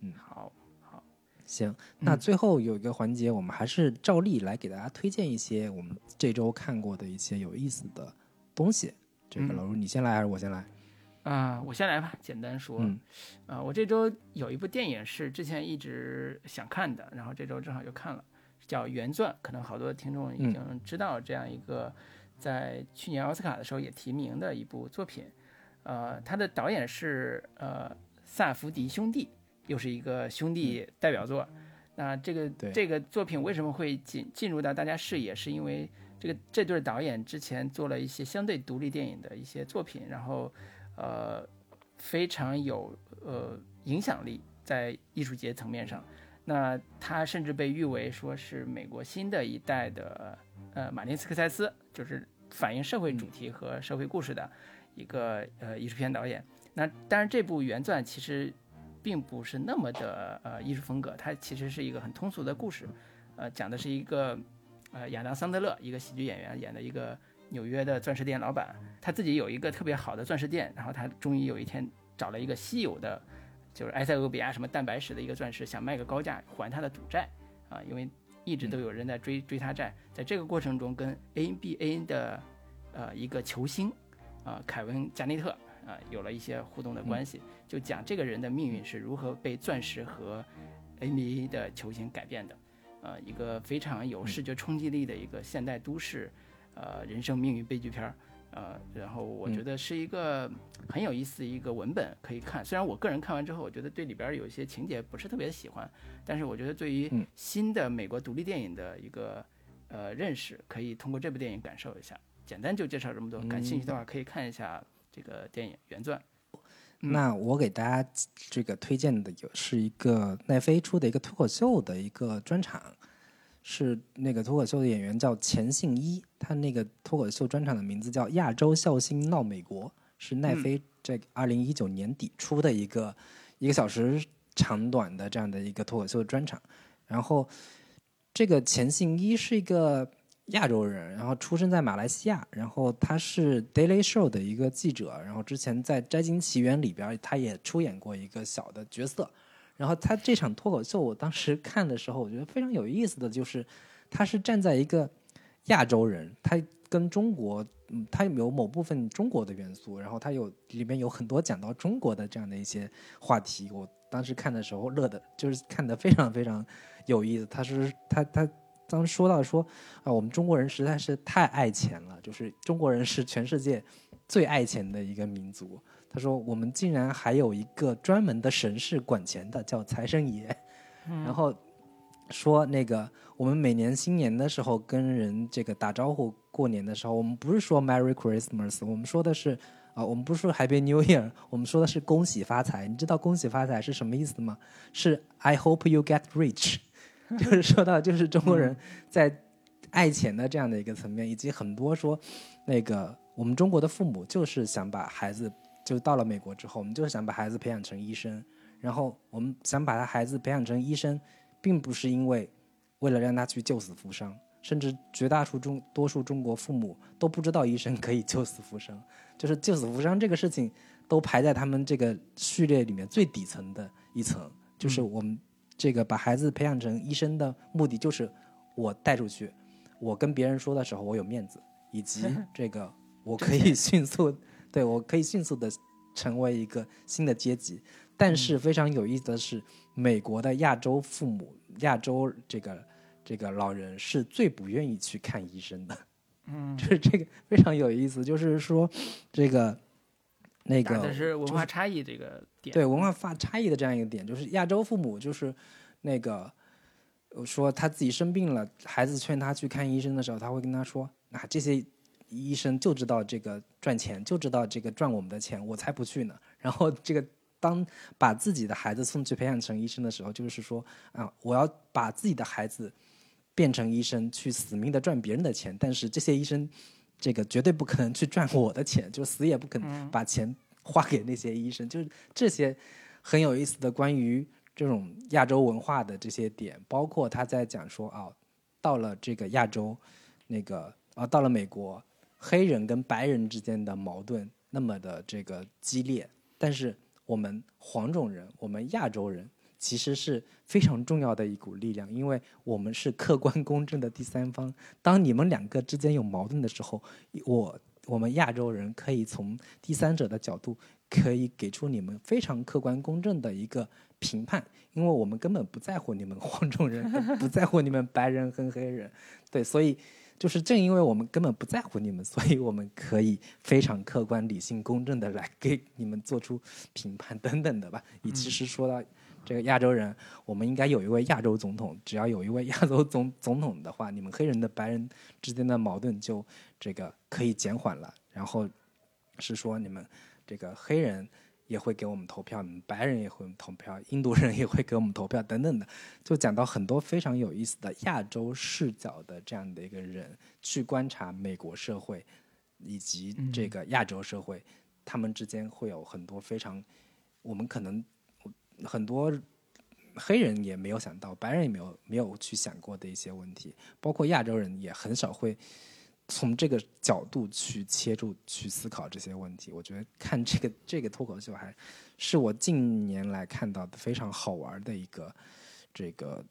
B: 嗯，好好
A: 行。那最后有一个环节，我们还是照例来给大家推荐一些我们这周看过的一些有意思的东西。这个老卢，你先来还是我先来？
B: 啊，我先来吧，简单说，啊，我这周有一部电影是之前一直想看的，然后这周正好就看了，叫《原钻》，可能好多听众已经知道这样一个在去年奥斯卡的时候也提名的一部作品，呃，他的导演是呃萨福迪兄弟，又是一个兄弟代表作，那这个这个作品为什么会进进入到大家视野，是因为这个这对导演之前做了一些相对独立电影的一些作品，然后。呃，非常有呃影响力在艺术节层面上，那他甚至被誉为说是美国新的一代的呃马丁斯科塞斯，就是反映社会主题和社会故事的一个呃艺术片导演。那当然这部原钻其实并不是那么的呃艺术风格，它其实是一个很通俗的故事，呃讲的是一个呃亚当桑德勒一个喜剧演员演的一个。纽约的钻石店老板，他自己有一个特别好的钻石店，然后他终于有一天找了一个稀有的，就是埃塞俄比亚什么蛋白石的一个钻石，想卖个高价还他的赌债，啊，因为一直都有人在追追他债，在这个过程中跟 NBA 的呃一个球星啊凯文加内特啊有了一些互动的关系，就讲这个人的命运是如何被钻石和 NBA 的球星改变的，呃，一个非常有视觉冲击力的一个现代都市，呃，人生命运悲剧片儿，呃，然后我觉得是一个很有意思的一个文本可以看。虽然我个人看完之后，我觉得对里边有一些情节不是特别喜欢，但是我觉得对于新的美国独立电影的一个呃认识，可以通过这部电影感受一下。简单就介绍这么多，感兴趣的话可以看一下这个电影原钻。
A: 那我给大家这个推荐的有是一个奈飞出的一个脱口秀的一个专场，是那个脱口秀的演员叫钱信一，他那个脱口秀专场的名字叫《亚洲笑星闹美国》，是奈飞这二零一九年底出的一个一个小时长短的这样的一个脱口秀专场。然后这个钱信一是一个。亚洲人，然后出生在马来西亚，然后他是 Daily Show 的一个记者，然后之前在《摘金奇缘》里边他也出演过一个小的角色，然后他这场脱口秀我当时看的时候，我觉得非常有意思的就是，他是站在一个亚洲人，他跟中国，嗯，他有某部分中国的元素，然后他有里面有很多讲到中国的这样的一些话题，我当时看的时候乐的，就是看的非常非常有意思，他是他他。当时说到说啊，我们中国人实在是太爱钱了，就是中国人是全世界最爱钱的一个民族。他说我们竟然还有一个专门的神是管钱的，叫财神爷。然后说那个我们每年新年的时候跟人这个打招呼过年的时候，我们不是说 Merry Christmas，我们说的是啊，我们不是说 Happy New Year，我们说的是恭喜发财。你知道恭喜发财是什么意思吗？是 I hope you get rich。就是说到，就是中国人在爱钱的这样的一个层面，以及很多说，那个我们中国的父母就是想把孩子，就到了美国之后，我们就是想把孩子培养成医生，然后我们想把他孩子培养成医生，并不是因为为了让他去救死扶伤，甚至绝大中多数中国父母都不知道医生可以救死扶伤，就是救死扶伤这个事情都排在他们这个序列里面最底层的一层，就是我们。这个把孩子培养成医生的目的，就是我带出去，我跟别人说的时候我有面子，以及 这个我可以迅速，对我可以迅速的成为一个新的阶级。但是非常有意思的是，美国的亚洲父母、亚洲这个这个老人是最不愿意去看医生的。
B: 嗯，
A: 就是这个非常有意思，就是说这个。那个但
B: 是文化差异这个点，
A: 对文化发差异的这样一个点，就是亚洲父母就是那个说他自己生病了，孩子劝他去看医生的时候，他会跟他说：“啊，这些医生就知道这个赚钱，就知道这个赚我们的钱，我才不去呢。”然后这个当把自己的孩子送去培养成医生的时候，就是说啊，我要把自己的孩子变成医生，去死命的赚别人的钱，但是这些医生。这个绝对不可能去赚我的钱，就死也不可能把钱花给那些医生。就是这些很有意思的关于这种亚洲文化的这些点，包括他在讲说啊，到了这个亚洲，那个啊，到了美国，黑人跟白人之间的矛盾那么的这个激烈，但是我们黄种人，我们亚洲人。其实是非常重要的一股力量，因为我们是客观公正的第三方。当你们两个之间有矛盾的时候，我我们亚洲人可以从第三者的角度，可以给出你们非常客观公正的一个评判，因为我们根本不在乎你们黄种人，不在乎你们白人和黑人。对，所以就是正因为我们根本不在乎你们，所以我们可以非常客观、理性、公正的来给你们做出评判等等的吧。你其实说到。这个亚洲人，我们应该有一位亚洲总统。只要有一位 亚洲总总统的话，你们黑人的白人之间的矛盾就这个可以减缓了。然后是说，你们这个黑人也会给我们投票，你们白人也会投票，印度人也会给我们投票，等等的，就讲到很多非常有意思的亚洲视角的这样的一个人去观察美国社会以及这个亚洲社会，他们之间会有很多非常我们可能。很多黑人也没有想到，白人也没有没有去想过的一些问题，包括亚洲人也很少会从这个角度去切入去思考这些问题。我觉得看这个这个脱口秀还是我近年来看到的非常好玩的一个这个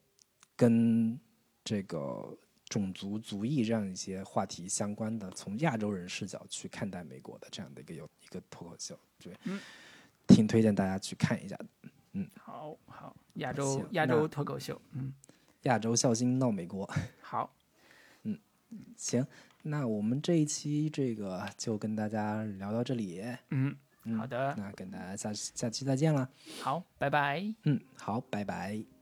A: 跟这个种族族裔这样一些话题相关的，从亚洲人视角去看待美国的这样的一个有一个脱口秀，对，
B: 嗯
A: 挺推荐大家去看一下的。
B: 好好，亚洲亚洲脱口秀，嗯，
A: 亚洲笑星闹美国，
B: 好，嗯
A: 行，那我们这一期这个就跟大家聊到这里，
B: 嗯，
A: 嗯
B: 好的，
A: 那跟大家下下期再见了。
B: 好，拜拜。
A: 嗯，好，拜拜。